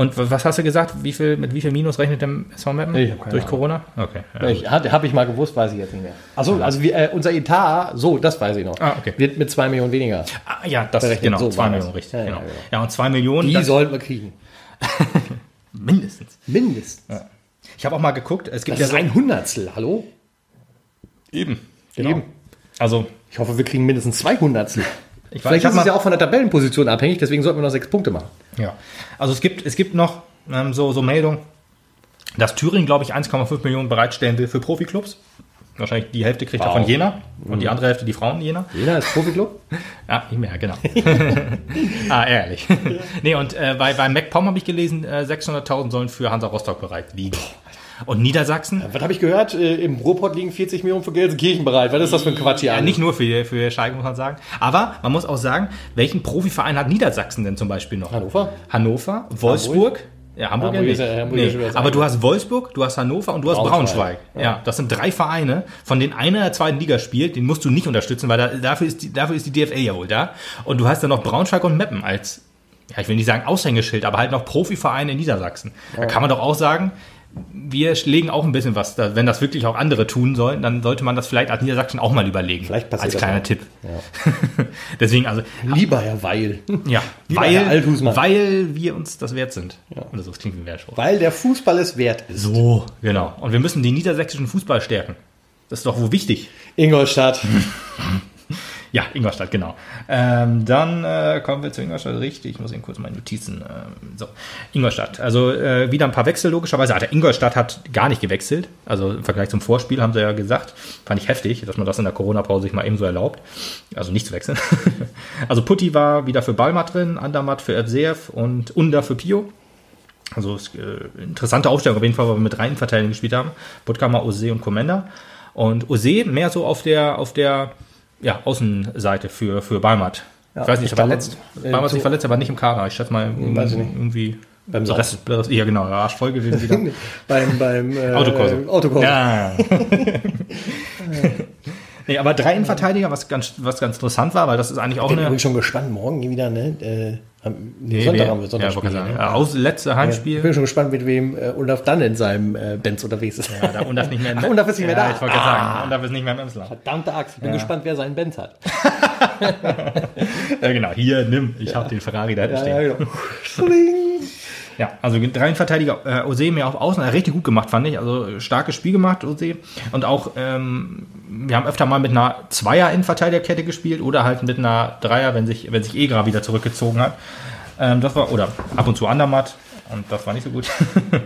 Und was hast du gesagt? Wie viel, mit wie viel Minus rechnet der SV Meppen? Ich hab keine Durch Ahnung. Corona? Okay. Ja. Ich, Habe ich mal gewusst, weiß ich jetzt nicht mehr. Achso, also wir, äh, unser Etat, so, das weiß ich noch, Ah, okay. wird mit zwei Millionen weniger. Ah, ja, das Berechnet, genau, so zwei war Millionen, das. richtig. Ja, ja, genau. genau. Ja, und zwei Millionen, Die das, sollten wir kriegen. mindestens. Mindestens. Ich habe auch mal geguckt, es gibt Das ist ja ein Hundertstel, hallo? eben. Eben. Also, Ich hoffe, wir kriegen mindestens zwei Hundertstel. ich, Vielleicht ich hab ist es mal- ja auch von der Tabellenposition abhängig, deswegen sollten wir noch sechs Punkte machen. Ja, also es gibt, es gibt noch ähm, so, so Meldungen, dass Thüringen, glaube ich, 1,5 Millionen bereitstellen will für Profiklubs. Wahrscheinlich die Hälfte kriegt er Wow. von Jena und die andere Hälfte die Frauen Jena. Jeder ist Profiklub? Ja, nicht mehr, genau. ah, ehrlich. nee, und äh, bei, bei MacPom habe ich gelesen, äh, 600.000 sollen für Hansa Rostock bereit liegen. Und Niedersachsen, Was habe ich gehört? Äh, Im Ruhrpott liegen 40 Millionen für Gelsenkirchen bereit. Was ist das für ein Quatsch hier? ja, nicht nur für, für Schalke, muss man sagen. Aber man muss auch sagen, welchen Profiverein hat Niedersachsen denn zum Beispiel noch? Hannover? Hannover, Wolfsburg. Ja, Hamburg, Hamburg ja ja- Hamburg nee. Aber du hast Wolfsburg, du hast Hannover und du hast Braunschweig. Braunschweig. Ja. das sind drei Vereine, von denen einer in der zweiten Liga spielt. Den musst du nicht unterstützen, weil da, dafür, ist die, dafür ist die DFL ja wohl da. Und du hast dann noch Braunschweig und Meppen als, ja, ich will nicht sagen Aushängeschild, aber halt noch Profivereine in Niedersachsen. Da kann man doch auch sagen, wir legen auch ein bisschen was, da, wenn das wirklich auch andere tun sollen, dann sollte man das vielleicht als Niedersachsen auch mal überlegen. Vielleicht passiert Als kleiner auch. Tipp. Deswegen, also, Lieber Herr Weil. ja, Lieber weil, weil wir uns das wert sind. Oder so, das klingt wie ein Wertspruch. Weil der Fußball es wert ist. So, genau. Und wir müssen den niedersächsischen Fußball stärken. Das ist doch wohl wichtig. Ingolstadt. Ja, Ingolstadt, genau. Ähm, dann äh, kommen wir zu Ingolstadt. Richtig, ich muss eben kurz meine Notizen. Ähm, so, Ingolstadt. Also äh, wieder ein paar Wechsel, logischerweise. Alter, Ingolstadt hat gar nicht gewechselt. Also im Vergleich zum Vorspiel haben sie ja gesagt. Fand ich heftig, dass man das in der Corona-Pause sich mal eben so erlaubt. Also nicht zu wechseln. also Putti war wieder für Balmat drin, Andermatt für Evseev und Under für Pio. Also äh, interessante Aufstellung auf jeden Fall, weil wir mit drei Innenverteidigern gespielt haben. Puttkammer, Ose und Commander. Und Ose mehr so auf der, auf der ja, Außenseite für, für Balmat. Ja, ich weiß nicht, ich er verletzt. äh, Balmat nicht verletzt, aber nicht im Kader. Ich schätze mal weiß ich nicht. irgendwie Beim Satz. Rest, Rest, ja genau, ja, Arschvoll gewesen wieder. beim beim äh, Autokorso. Autokorso. Ja. nee, aber drei Innenverteidiger, was ganz, was ganz interessant war, weil das ist eigentlich auch Ich bin eine. übrigens schon gespannt, morgen wieder, ne? Äh, am, Nee, Sonntag haben wir ja, Sonntagsspiel. wollte ich sagen. ne? Ja, aus, letzte Ich Heimspiel. bin schon gespannt, mit wem äh, Olaf dann in seinem äh, Benz unterwegs ist. Ja, da Undaf nicht mehr Ach, Undaf ist nicht mehr ja, da. Ich wollte Ah. sagen, Undaf ist nicht mehr im Emsland. Verdammte Axt. Ich bin Ja. gespannt, wer seinen Benz hat. Ja, genau, hier, nimm. Ich habe den Ferrari da Ja, stehen. ja, Ja, genau. Schling. also drei Innenverteidiger. Äh, Ose mir auf Außen hat richtig gut gemacht, fand ich. Also starkes Spiel gemacht, Ose. Und auch, ähm, wir haben öfter mal mit einer Zweier-Innenverteidigerkette gespielt oder halt mit einer Dreier, wenn sich, wenn sich Egra wieder zurückgezogen hat. Ähm, das war, oder ab und zu Andermatt. Und das war nicht so gut.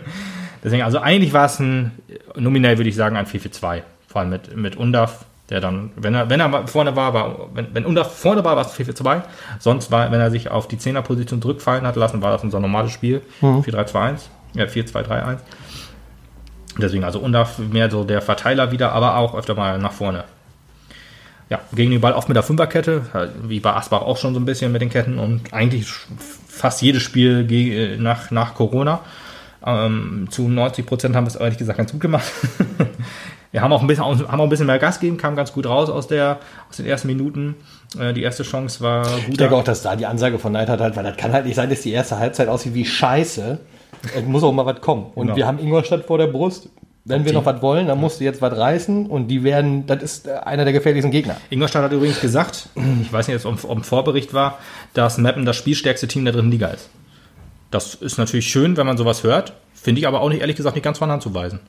Deswegen, also eigentlich war es ein, nominell würde ich sagen, ein 4-4-2. Vor allem mit, mit Undaf, der dann, wenn er, wenn er vorne war, war wenn, wenn Undaf vorne war, war es 4-4-2. Sonst war, wenn er sich auf die Zehnerposition zurückfallen hat lassen, war das unser normales Spiel. 4-3-2-1. Ja, 4-2-3-1. Deswegen, also Undaf mehr so der Verteiler wieder, aber auch öfter mal nach vorne. Ja, gegen den Ball oft mit der Fünferkette, wie bei Asbach auch schon so ein bisschen mit den Ketten und eigentlich fast jedes Spiel nach, nach Corona. Ähm, zu 90 Prozent haben wir es ehrlich gesagt ganz gut gemacht. wir haben auch, ein bisschen, haben auch ein bisschen mehr Gas gegeben, kam ganz gut raus aus, der, aus den ersten Minuten. Äh, die erste Chance war gut. Ich denke auch, dass da die Ansage von Neidhardt halt, weil das kann halt nicht sein, dass die erste Halbzeit aussieht wie Scheiße. Es muss auch mal was kommen. Und Genau. wir haben Ingolstadt vor der Brust. Wenn wir noch was wollen, dann musst du jetzt was reißen und die werden, das ist äh, einer der gefährlichsten Gegner. Ingolstadt hat übrigens gesagt, ich weiß nicht, ob ob ein Vorbericht war, dass Meppen das spielstärkste Team der dritten Liga ist. Das ist natürlich schön, wenn man sowas hört. Finde ich aber auch nicht, ehrlich gesagt, nicht ganz von Hand zu weisen.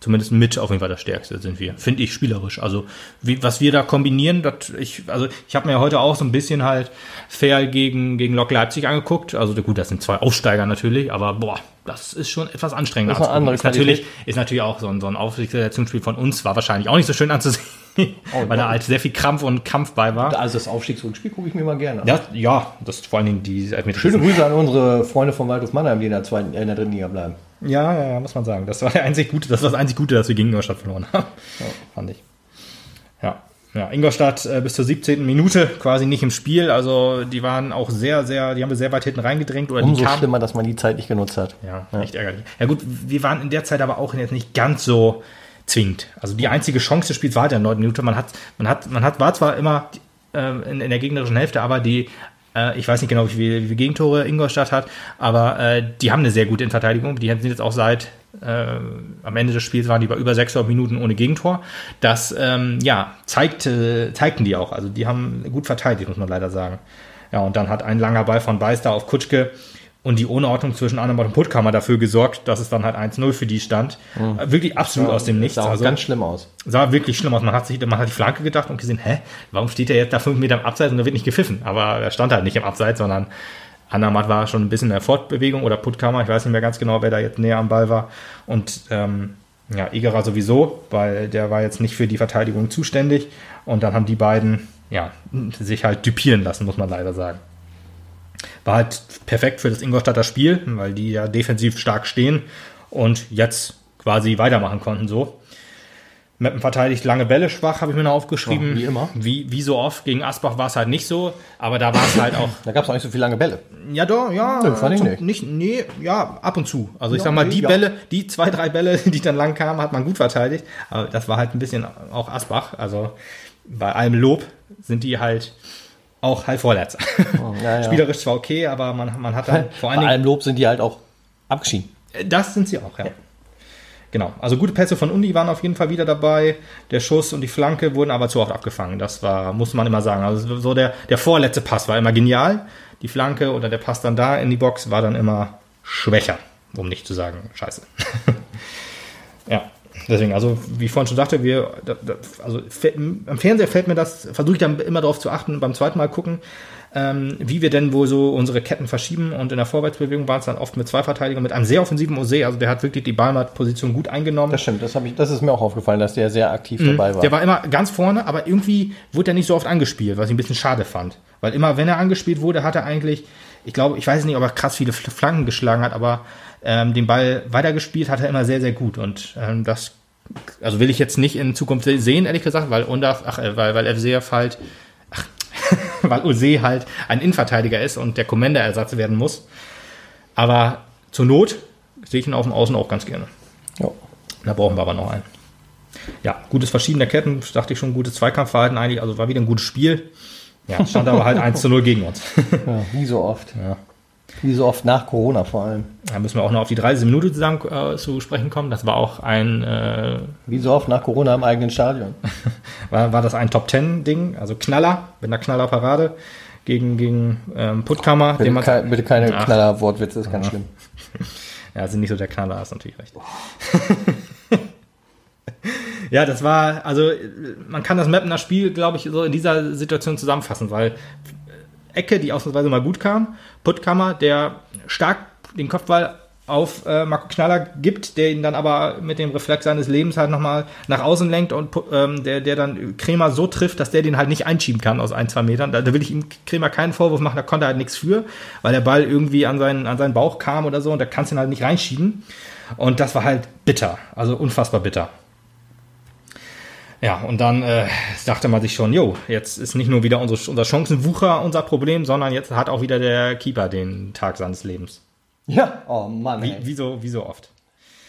Zumindest mit auf jeden Fall das Stärkste sind wir. Finde ich spielerisch. Also, wie, was wir da kombinieren, das, ich, also, ich habe mir heute auch so ein bisschen halt fair gegen, gegen Lok Leipzig angeguckt. Also, gut, das sind zwei Aufsteiger natürlich, aber boah, das ist schon etwas anstrengender. Das ist andere ist natürlich, ist natürlich auch so ein, so ein Aufstiegsrelegationsspiel von uns, war wahrscheinlich auch nicht so schön anzusehen, weil da halt sehr viel Krampf und Kampf bei war. Also das Aufstiegsrundspiel gucke ich mir mal gerne an. Ja, ja, das ist vor allen Dingen die Elfmeter. Schöne Grüße an unsere Freunde vom Waldhof Mannheim, die in der, zweiten, äh, in der dritten Liga bleiben. Ja, ja, ja, muss man sagen. Das war der einzig Gute, das war das einzig Gute, dass wir gegen Ingolstadt verloren haben. Fand ich. Ja. Ja, Ingolstadt äh, bis zur 17. Minute quasi nicht im Spiel. Also die waren auch sehr, sehr, die haben wir sehr weit hinten reingedrängt. Oder die Umso kamen- schlimmer, dass man die Zeit nicht genutzt hat. Ja, echt ärgerlich. Ja gut, wir waren in der Zeit aber auch jetzt nicht ganz so zwingend. Also die einzige Chance des Spiels war halt in der 9. Minute. Man hat, man hat, man hat, war zwar immer ähm, in, in der gegnerischen Hälfte, aber die, äh, ich weiß nicht genau, wie viele, wie viele Gegentore Ingolstadt hat, aber äh, die haben eine sehr gute Innenverteidigung. Die sind jetzt auch seit äh, am Ende des Spiels waren die bei über 600 Minuten ohne Gegentor. Das ähm, ja, zeigte, zeigten die auch. Also die haben gut verteidigt, muss man leider sagen. Ja, und dann hat ein langer Ball von Beister auf Kutschke und die Unordnung zwischen Annemott und Puttkammer dafür gesorgt, dass es dann halt 1-0 für die stand. Äh, Wirklich absolut aus dem Nichts. Sah Also, ganz schlimm aus. sah wirklich schlimm aus. Man hat sich, man hat die Flanke gedacht und gesehen, hä, warum steht er jetzt da fünf Meter im Abseits und da wird nicht gepfiffen? Aber er stand halt nicht im Abseits, sondern Andermatt war schon ein bisschen in der Fortbewegung oder Puttkammer, ich weiß nicht mehr ganz genau, wer da jetzt näher am Ball war. Und ähm, ja, Egerer sowieso, weil der war jetzt nicht für die Verteidigung zuständig. Und dann haben die beiden ja, sich halt düpieren lassen, muss man leider sagen. War halt perfekt für das Ingolstadter Spiel, weil die ja defensiv stark stehen und jetzt quasi weitermachen konnten so. Meppen verteidigt lange Bälle schwach, habe ich mir noch aufgeschrieben. Ja, wie immer. Wie, wie so oft. Gegen Asbach war es halt nicht so, aber da war es halt auch. Da gab es auch nicht so viele lange Bälle. Ja, doch, ja. Nö, fand ich zum- nicht. Nee, ja, ab und zu. Also ich Ja, sag mal, nee, die ja. Bälle, die zwei, drei Bälle, die dann lang kamen, hat man gut verteidigt. Aber das war halt ein bisschen auch Asbach. Also bei allem Lob sind die halt auch halt Vorletzter. Oh, ja, ja. Spielerisch zwar okay, aber man, man hat dann vor Bei allen Dingen allem Lob sind die halt auch abgeschieden. das sind sie auch, ja. Genau. Also gute Pässe von Uni waren auf jeden Fall wieder dabei. Der Schuss und die Flanke wurden aber zu oft abgefangen. Das war, muss man immer sagen. Also so der, der vorletzte Pass war immer genial. Die Flanke oder der Pass dann da in die Box war dann immer schwächer. Um nicht zu sagen, scheiße. ja. Deswegen, also wie ich vorhin schon sagte, wir, da, da, also am Fernseher fällt mir das, versuche ich dann immer darauf zu achten, beim zweiten Mal gucken, ähm, wie wir denn wohl so unsere Ketten verschieben. Und in der Vorwärtsbewegung waren es dann oft mit zwei Verteidigern, mit einem sehr offensiven Ose. Also der hat wirklich die Ballmatt-Position gut eingenommen. Das stimmt, das, ich, das ist mir auch aufgefallen, dass der sehr aktiv dabei war. Mhm. Der war immer ganz vorne, aber irgendwie wurde er nicht so oft angespielt, was ich ein bisschen schade fand. Weil immer, wenn er angespielt wurde, hat er eigentlich, ich glaube, ich weiß nicht, ob er krass viele Fl- Flanken geschlagen hat, aber ähm, den Ball weitergespielt hat er immer sehr, sehr gut. Und ähm, das, also will ich jetzt nicht in Zukunft se- sehen, ehrlich gesagt, weil Undaf, ach, äh, weil, weil FCF halt, ach, weil Ose halt ein Innenverteidiger ist und der Commander-Ersatz werden muss. Aber zur Not sehe ich ihn auf dem Außen auch ganz gerne. ja. Da brauchen wir aber noch einen. Ja, gutes Verschieben der Ketten, dachte ich schon, gutes Zweikampfverhalten eigentlich, also war wieder ein gutes Spiel. Ja, stand aber halt 1 zu 0 gegen uns. ja, wie so oft. Ja. Wie so oft nach Corona vor allem. Da müssen wir auch noch auf die 30 Minute zusammen äh, zu sprechen kommen. Das war auch ein, äh, Wie so oft nach Corona im eigenen Stadion. war, war das ein Top 10 Ding, also Knaller, mit einer Knallerparade gegen, gegen ähm, Puttkammer. Bitte, man, kei- bitte keine. Knaller-Wortwitze, ist ganz schlimm. Ja, sind nicht so der Knaller, hast natürlich recht. ja, das war, also man kann das Mappener Spiel, glaube ich, so in dieser Situation zusammenfassen, weil Ecke, die ausnahmsweise mal gut kam, Puttkammer, der stark den Kopfball auf äh, Marco Knaller gibt, der ihn dann aber mit dem Reflex seines Lebens halt nochmal nach außen lenkt und ähm, der, der dann Kremer so trifft, dass der den halt nicht einschieben kann aus ein, zwei Metern. Da, da will ich ihm Kremer keinen Vorwurf machen, da konnte er halt nichts für, weil der Ball irgendwie an seinen, an seinen Bauch kam oder so und da kannst du ihn halt nicht reinschieben. Und das war halt bitter, also unfassbar bitter. Ja, und dann äh, dachte man sich schon, jo, jetzt ist nicht nur wieder unsere, unser Chancenwucher unser Problem, sondern jetzt hat auch wieder der Keeper den Tag seines Lebens. Ja, oh Mann. Wie, wie, so, wie so oft.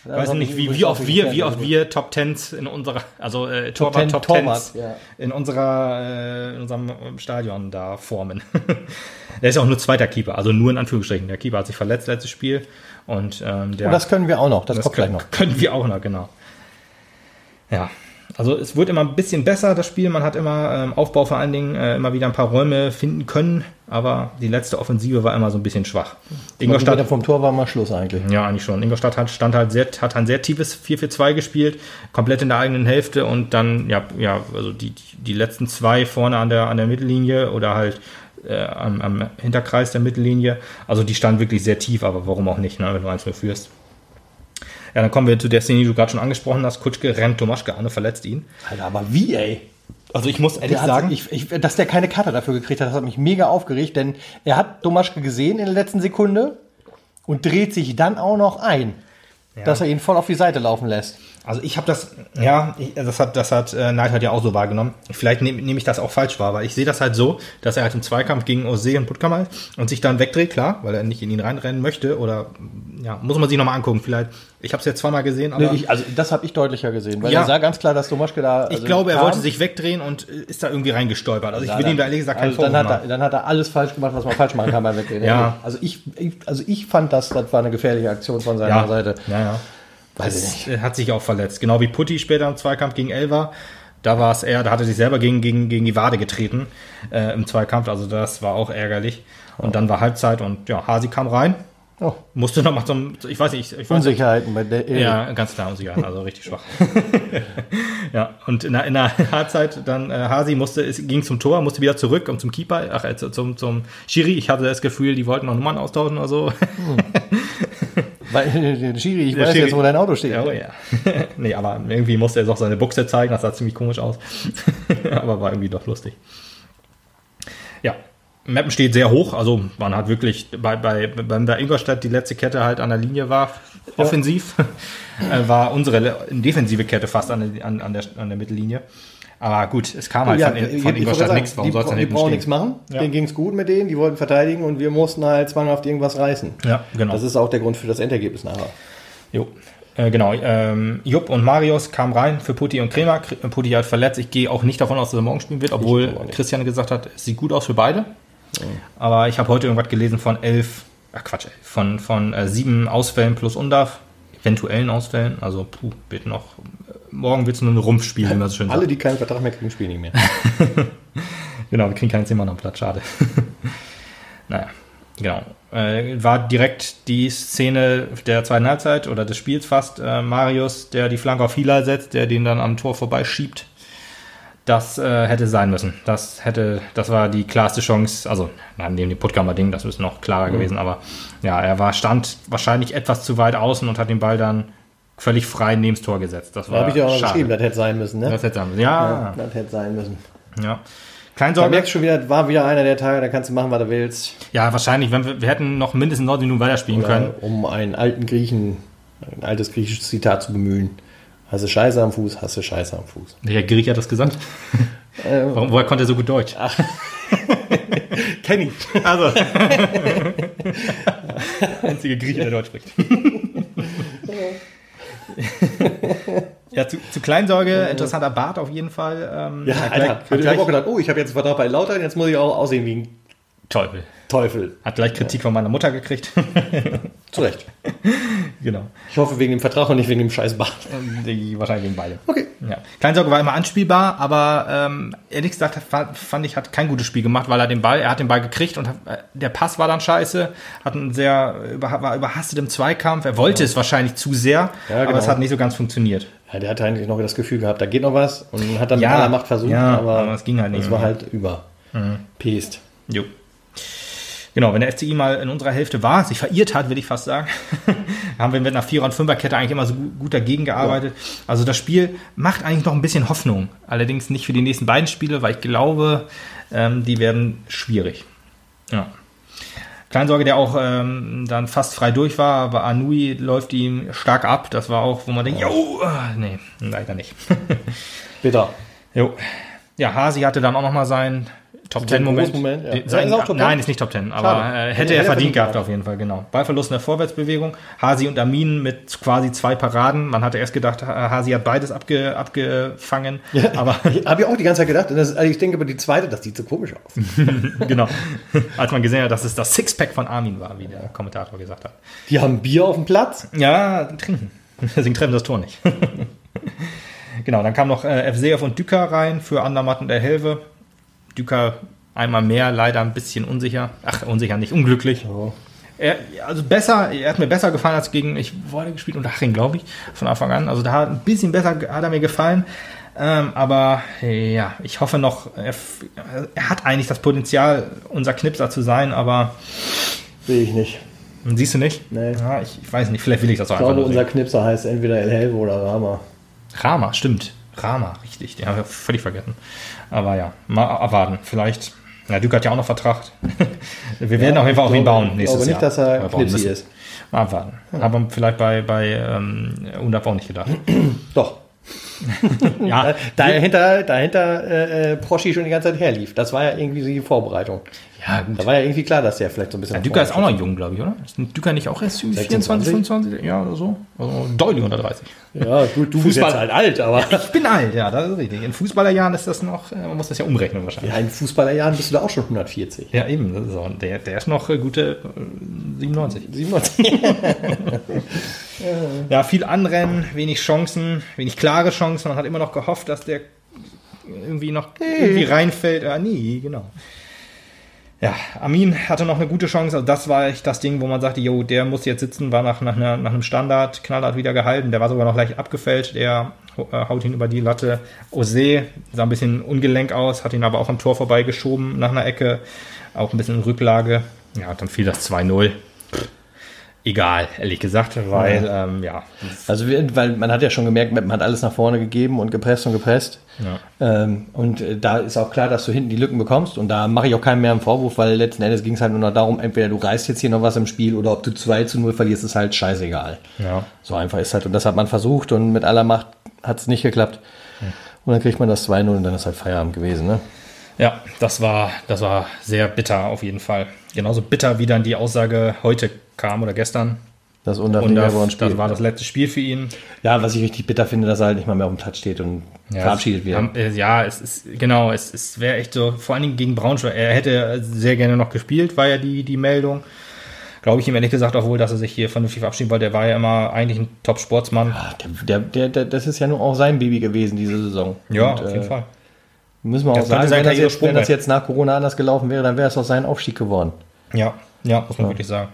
Ich Das weiß nicht, ich wie, wie oft wir, wie oft wir Top Tens in unserer, also äh, Top Torwart 10 Top Tens ja. in unserer, äh, in unserem Stadion da formen. der ist ja auch nur zweiter Keeper, also nur in Anführungsstrichen. Der Keeper hat sich verletzt letztes Spiel und ähm, der Und das können wir auch noch, das, das kommt gleich noch. können wir auch noch, genau. Ja, also es wird immer ein bisschen besser, das Spiel. Man hat immer ähm, Aufbau vor allen Dingen äh, immer wieder ein paar Räume finden können, aber die letzte Offensive war immer so ein bisschen schwach. Ingolstadt vom Tor war mal Schluss eigentlich. ja, eigentlich schon. Ingolstadt hat, stand halt sehr, hat ein sehr tiefes 4-4-2 gespielt, komplett in der eigenen Hälfte und dann, ja, ja, also die, die letzten zwei vorne an der, an der Mittellinie oder halt äh, am, am Hinterkreis der Mittellinie. Also die standen wirklich sehr tief, aber warum auch nicht, ne, wenn du eins mehr führst. Ja, dann kommen wir zu der Szene, die du gerade schon angesprochen hast. Kutschke rennt Tomaschke an und verletzt ihn. Alter, aber wie, ey? Also ich muss ehrlich Der hat, sagen, ich, ich, dass der keine Karte dafür gekriegt hat, das hat mich mega aufgeregt, denn er hat Domaschke gesehen in der letzten Sekunde und dreht sich dann auch noch ein. dass er ihn voll auf die Seite laufen lässt. Also ich habe das, ja, ich, das hat, das hat äh, Neidhardt ja auch so wahrgenommen. Vielleicht nehme nehm ich das auch falsch wahr, weil ich sehe das halt so, dass er halt im Zweikampf gegen Ose und Puttkammer und sich dann wegdreht, klar, weil er nicht in ihn reinrennen möchte oder ja, muss man sich nochmal angucken. Vielleicht, ich habe es jetzt zweimal gesehen, aber Nee, ich, also das habe ich deutlicher gesehen, weil Ja. er sah ganz klar, dass Domaschke da. ich also glaube, er kam. wollte sich wegdrehen und äh, ist da irgendwie reingestolpert. Also ich will ihm da ehrlich gesagt keinen also dann, Vorwurf hat er, machen. dann hat er alles falsch gemacht, was man falsch machen kann beim Weggehen. Ja. Also ich, ich, also ich fand das, das war eine gefährliche Aktion von seiner Ja, Seite. ja, ja. Weiß Das, hat sich auch verletzt. Genau wie Putti später im Zweikampf gegen Elva. Da war es er, da hat er sich selber gegen, gegen, gegen die Wade getreten äh, im Zweikampf. Also das war auch ärgerlich. Und dann war Halbzeit und ja, Hasi kam rein. Oh, Musste noch mal zum, ich weiß nicht, ich weiß nicht, Unsicherheiten bei der Ja, ganz klar unsicher, also richtig schwach. ja, und in der, in der Halbzeit dann äh, Hasi musste, es ging zum Tor, musste wieder zurück und zum Keeper, ach, äh, zum, zum Schiri. Ich hatte das Gefühl, die wollten noch Nummern austauschen oder so. Weil, Schiri, ich Der weiß Schiri- jetzt, wo dein Auto steht. Ja, oh ja. nee, aber irgendwie musste er doch seine Buchse zeigen, das sah ziemlich komisch aus. aber war irgendwie doch lustig. Ja, Meppen steht sehr hoch, also man hat wirklich, bei, bei, bei Ingolstadt die letzte Kette halt an der Linie war, offensiv, äh, war unsere defensive Kette fast an der, an, an, der, an der Mittellinie. Aber gut, es kam halt Ja, von, ich- von ich Ingolstadt nichts, warum die, soll es denn die hinten brauchen stehen? nichts machen. Ja. Denen ging es gut mit denen, die wollten verteidigen und wir mussten halt zwanghaft irgendwas reißen. Ja, genau. Das ist auch der Grund für das Endergebnis nachher. Jo. Äh, genau, ähm, Jupp und Marius kamen rein für Putti und Kremer. Kr- Putti hat verletzt. Ich gehe auch nicht davon aus, dass er morgen spielen wird, obwohl glaube auch nicht. Christian gesagt hat, es sieht gut aus für beide. Aber ich habe heute irgendwas gelesen von elf, ach Quatsch, elf, von, von äh, sieben Ausfällen plus Undarf, eventuellen Ausfällen. Also, puh, wird noch, äh, morgen wird es nur ein Rumpfspiel, wie man so schön sagt. Alle, die keinen Vertrag mehr kriegen, spielen nicht mehr. Genau, wir kriegen keinen Zimmer noch Platz, schade. naja, genau. Äh, war direkt die Szene der zweiten Halbzeit oder des Spiels fast. Äh, Marius, der die Flanke auf Hila setzt, der den dann am Tor vorbeischiebt. Das äh, hätte sein müssen. Das hätte, das war die klarste Chance. Also, nein, neben dem Puttkammer-Ding, das ist noch klarer gewesen. Aber ja, er war, stand wahrscheinlich etwas zu weit außen und hat den Ball dann völlig frei neben das Tor gesetzt. Das Da war habe ich ja auch noch geschrieben, das hätte sein müssen. Ne? Das hätte sein müssen. Ja, Das hätte sein müssen. ja. Da Kleinsorge. merkst du schon wieder, war wieder einer der Tage, da kannst du machen, was du willst. Ja, wahrscheinlich. Wenn wir, wir hätten noch mindestens 90 Minuten weiterspielen können. Oder um einen alten Griechen, ein altes griechisches Zitat zu bemühen. Hast du Scheiße am Fuß, hast du Scheiße am Fuß. Welcher Grieche hat das gesagt? Warum, woher konnte er so gut Deutsch? Kenn ich. Also. Einzige Grieche, der Deutsch spricht. ja, zu, zu Kleinsorge, interessanter Bart auf jeden Fall. Ähm, Ja, Alter. gleich, ich hat habe auch gedacht, oh, ich habe jetzt einen Vertrag bei Lautern, jetzt muss ich auch aussehen wie ein Teufel. Teufel. Hat gleich Kritik von meiner Mutter gekriegt. Zu Recht. genau. Ich hoffe wegen dem Vertrag und nicht wegen dem scheiß Bart. Die, wahrscheinlich wegen beide. Okay. Ja. Kleinsorge war immer anspielbar, aber ähm, ehrlich gesagt fand, ich, hat kein gutes Spiel gemacht, weil er den Ball, er hat den Ball gekriegt und hat, äh, der Pass war dann scheiße, hat einen sehr, war überhastet im Zweikampf. Er wollte es wahrscheinlich zu sehr, Ja, aber genau. es hat nicht so ganz funktioniert. Ja, der hatte eigentlich noch das Gefühl gehabt, da geht noch was und hat dann Ja, mit aller Macht versucht, ja, aber, aber es ging halt nicht. Es war halt über. Pest. Jo. Genau, wenn der FCI mal in unserer Hälfte war, sich verirrt hat, will ich fast sagen, haben wir mit einer Vierer- und Fünferkette eigentlich immer so gut, dagegen gearbeitet. Also das Spiel macht eigentlich noch ein bisschen Hoffnung. Allerdings nicht für die nächsten beiden Spiele, weil ich glaube, ähm, die werden schwierig. Ja. Kleinsorge, der auch ähm, dann fast frei durch war, aber Anui läuft ihm stark ab. Das war auch, wo man denkt, jo, ah, nee, leider nicht. Bitter. Jo. Ja, Hasi hatte dann auch nochmal seinen Top Ten Moment. Moment, ja. Den- Ja, Sein, ist auch Top nein, 10? ist nicht Top Ten, aber äh, Hätte hätte er er verdient gehabt auf jeden Fall, genau. Ballverlust in der Vorwärtsbewegung. Hasi und Amin mit quasi zwei Paraden. Man hatte erst gedacht, Ha- Hasi hat beides abge, abgefangen, aber Habe ich auch die ganze Zeit gedacht. Das, also ich denke aber die zweite, das sieht so komisch aus. genau. Als man gesehen hat, dass es das Sixpack von Armin war, wie der Kommentator gesagt hat. Die haben Bier auf dem Platz. Ja, trinken. Deswegen treffen das Tor nicht. genau, dann kam noch äh, Evseev und Düker rein für Andermatt und der Helve. Düker einmal mehr, leider ein bisschen unsicher. Ach, unsicher nicht, unglücklich. Er, also besser, er hat mir besser gefallen als gegen, ich wurde gespielt unter Haching, glaube ich, von Anfang an. Also da hat ein bisschen besser hat er mir gefallen. Ähm, aber ja, ich hoffe noch, er, er hat eigentlich das Potenzial, unser Knipser zu sein, aber Sehe ich nicht. siehst du nicht? Nee. Ja, ich, ich weiß nicht, vielleicht will ich das auch Ich glaube, nur sehen. unser Knipser heißt entweder El Helve oder Rama. Rama, sstimmt. Rama, richtig. Den habe ich völlig vergessen. Aber ja, mal abwarten. Vielleicht, Ja, Duke hat ja auch noch Vertrag. Wir werden auf jeden Fall auf ihn bauen Ich nächstes glaube nicht, Jahr. dass er Wir bauen Knipsi müssen. ist. Mal abwarten. Aber vielleicht bei, bei ähm, Undab auch nicht gedacht. Doch. Ja, Dahinter, dahinter äh, äh, Proschi schon die ganze Zeit herlief. Das war ja irgendwie die Vorbereitung. ja gut. Da war ja irgendwie klar, dass der vielleicht so ein bisschen. Ja, Düker ist auch noch jung, glaube ich, oder? Ist Düker nicht auch erst 24, 25? Ja, oder so? Also deutlich unter 30. Ja, gut, du bist Fußball- jetzt halt alt, aber Ich bin alt, ja, das ist richtig. In Fußballerjahren ist das noch, äh, man muss das ja umrechnen wahrscheinlich. ja, in Fußballerjahren bist du da auch schon 140. Ja, eben. Das ist auch, der, der ist noch äh, gute äh, 97. 97. Ja, viel Anrennen, wenig Chancen, wenig klare Chancen. Man hat immer noch gehofft, dass der irgendwie noch irgendwie reinfällt. Ja, nie, genau. Ja, Amin hatte noch eine gute Chance. Also das war echt das Ding, wo man sagte, jo, der muss jetzt sitzen, war nach, nach, einer, nach einem Standard knallhart wieder gehalten. Der war sogar noch leicht abgefällt. Der äh, haut ihn über die Latte. Ose sah ein bisschen ungelenk aus, hat ihn aber auch am Tor vorbeigeschoben nach einer Ecke. Auch ein bisschen in Rücklage. Ja, dann fiel das 2-0. Egal, ehrlich gesagt, weil, ähm, ja, Also, weil man hat ja schon gemerkt, man hat alles nach vorne gegeben und gepresst und gepresst. Ähm, und äh, da ist auch klar, dass du hinten die Lücken bekommst. Und da mache ich auch keinen mehr einen Vorwurf, weil letzten Endes ging es halt nur noch darum, entweder du reißt jetzt hier noch was im Spiel oder ob du 2 zu 0 verlierst, ist halt scheißegal. ja. So einfach ist halt. Und das hat man versucht und mit aller Macht hat es nicht geklappt. Und dann kriegt man das 2-0 und dann ist halt Feierabend gewesen. Ne? Ja, das war, das war sehr bitter auf jeden Fall. Genauso bitter, wie dann die Aussage heute kam oder gestern. Das nicht mehr das, war das letzte Spiel für ihn. Ja, was ich richtig bitter finde, dass er halt nicht mal mehr auf dem Touch steht und verabschiedet wird. Haben- äh, Ja, es ist, genau, es, es wäre echt so, vor allen Dingen gegen Braunschweig. Er hätte sehr gerne noch gespielt, war ja die, die Meldung. Glaube ich ihm ehrlich gesagt auch wohl, dass er sich hier vernünftig verabschieden wollte. Der war ja immer eigentlich ein Top-Sportsmann. Ah, Der, der, der, das ist ja nur auch sein Baby gewesen, diese Saison. Ja, Und, auf jeden äh, Fall. Müssen wir Das auch könnte sagen, sein wenn das, jetzt, wenn das jetzt nach Corona anders gelaufen wäre, dann wäre es auch sein Aufstieg geworden. Ja, ja, muss man wirklich sagen.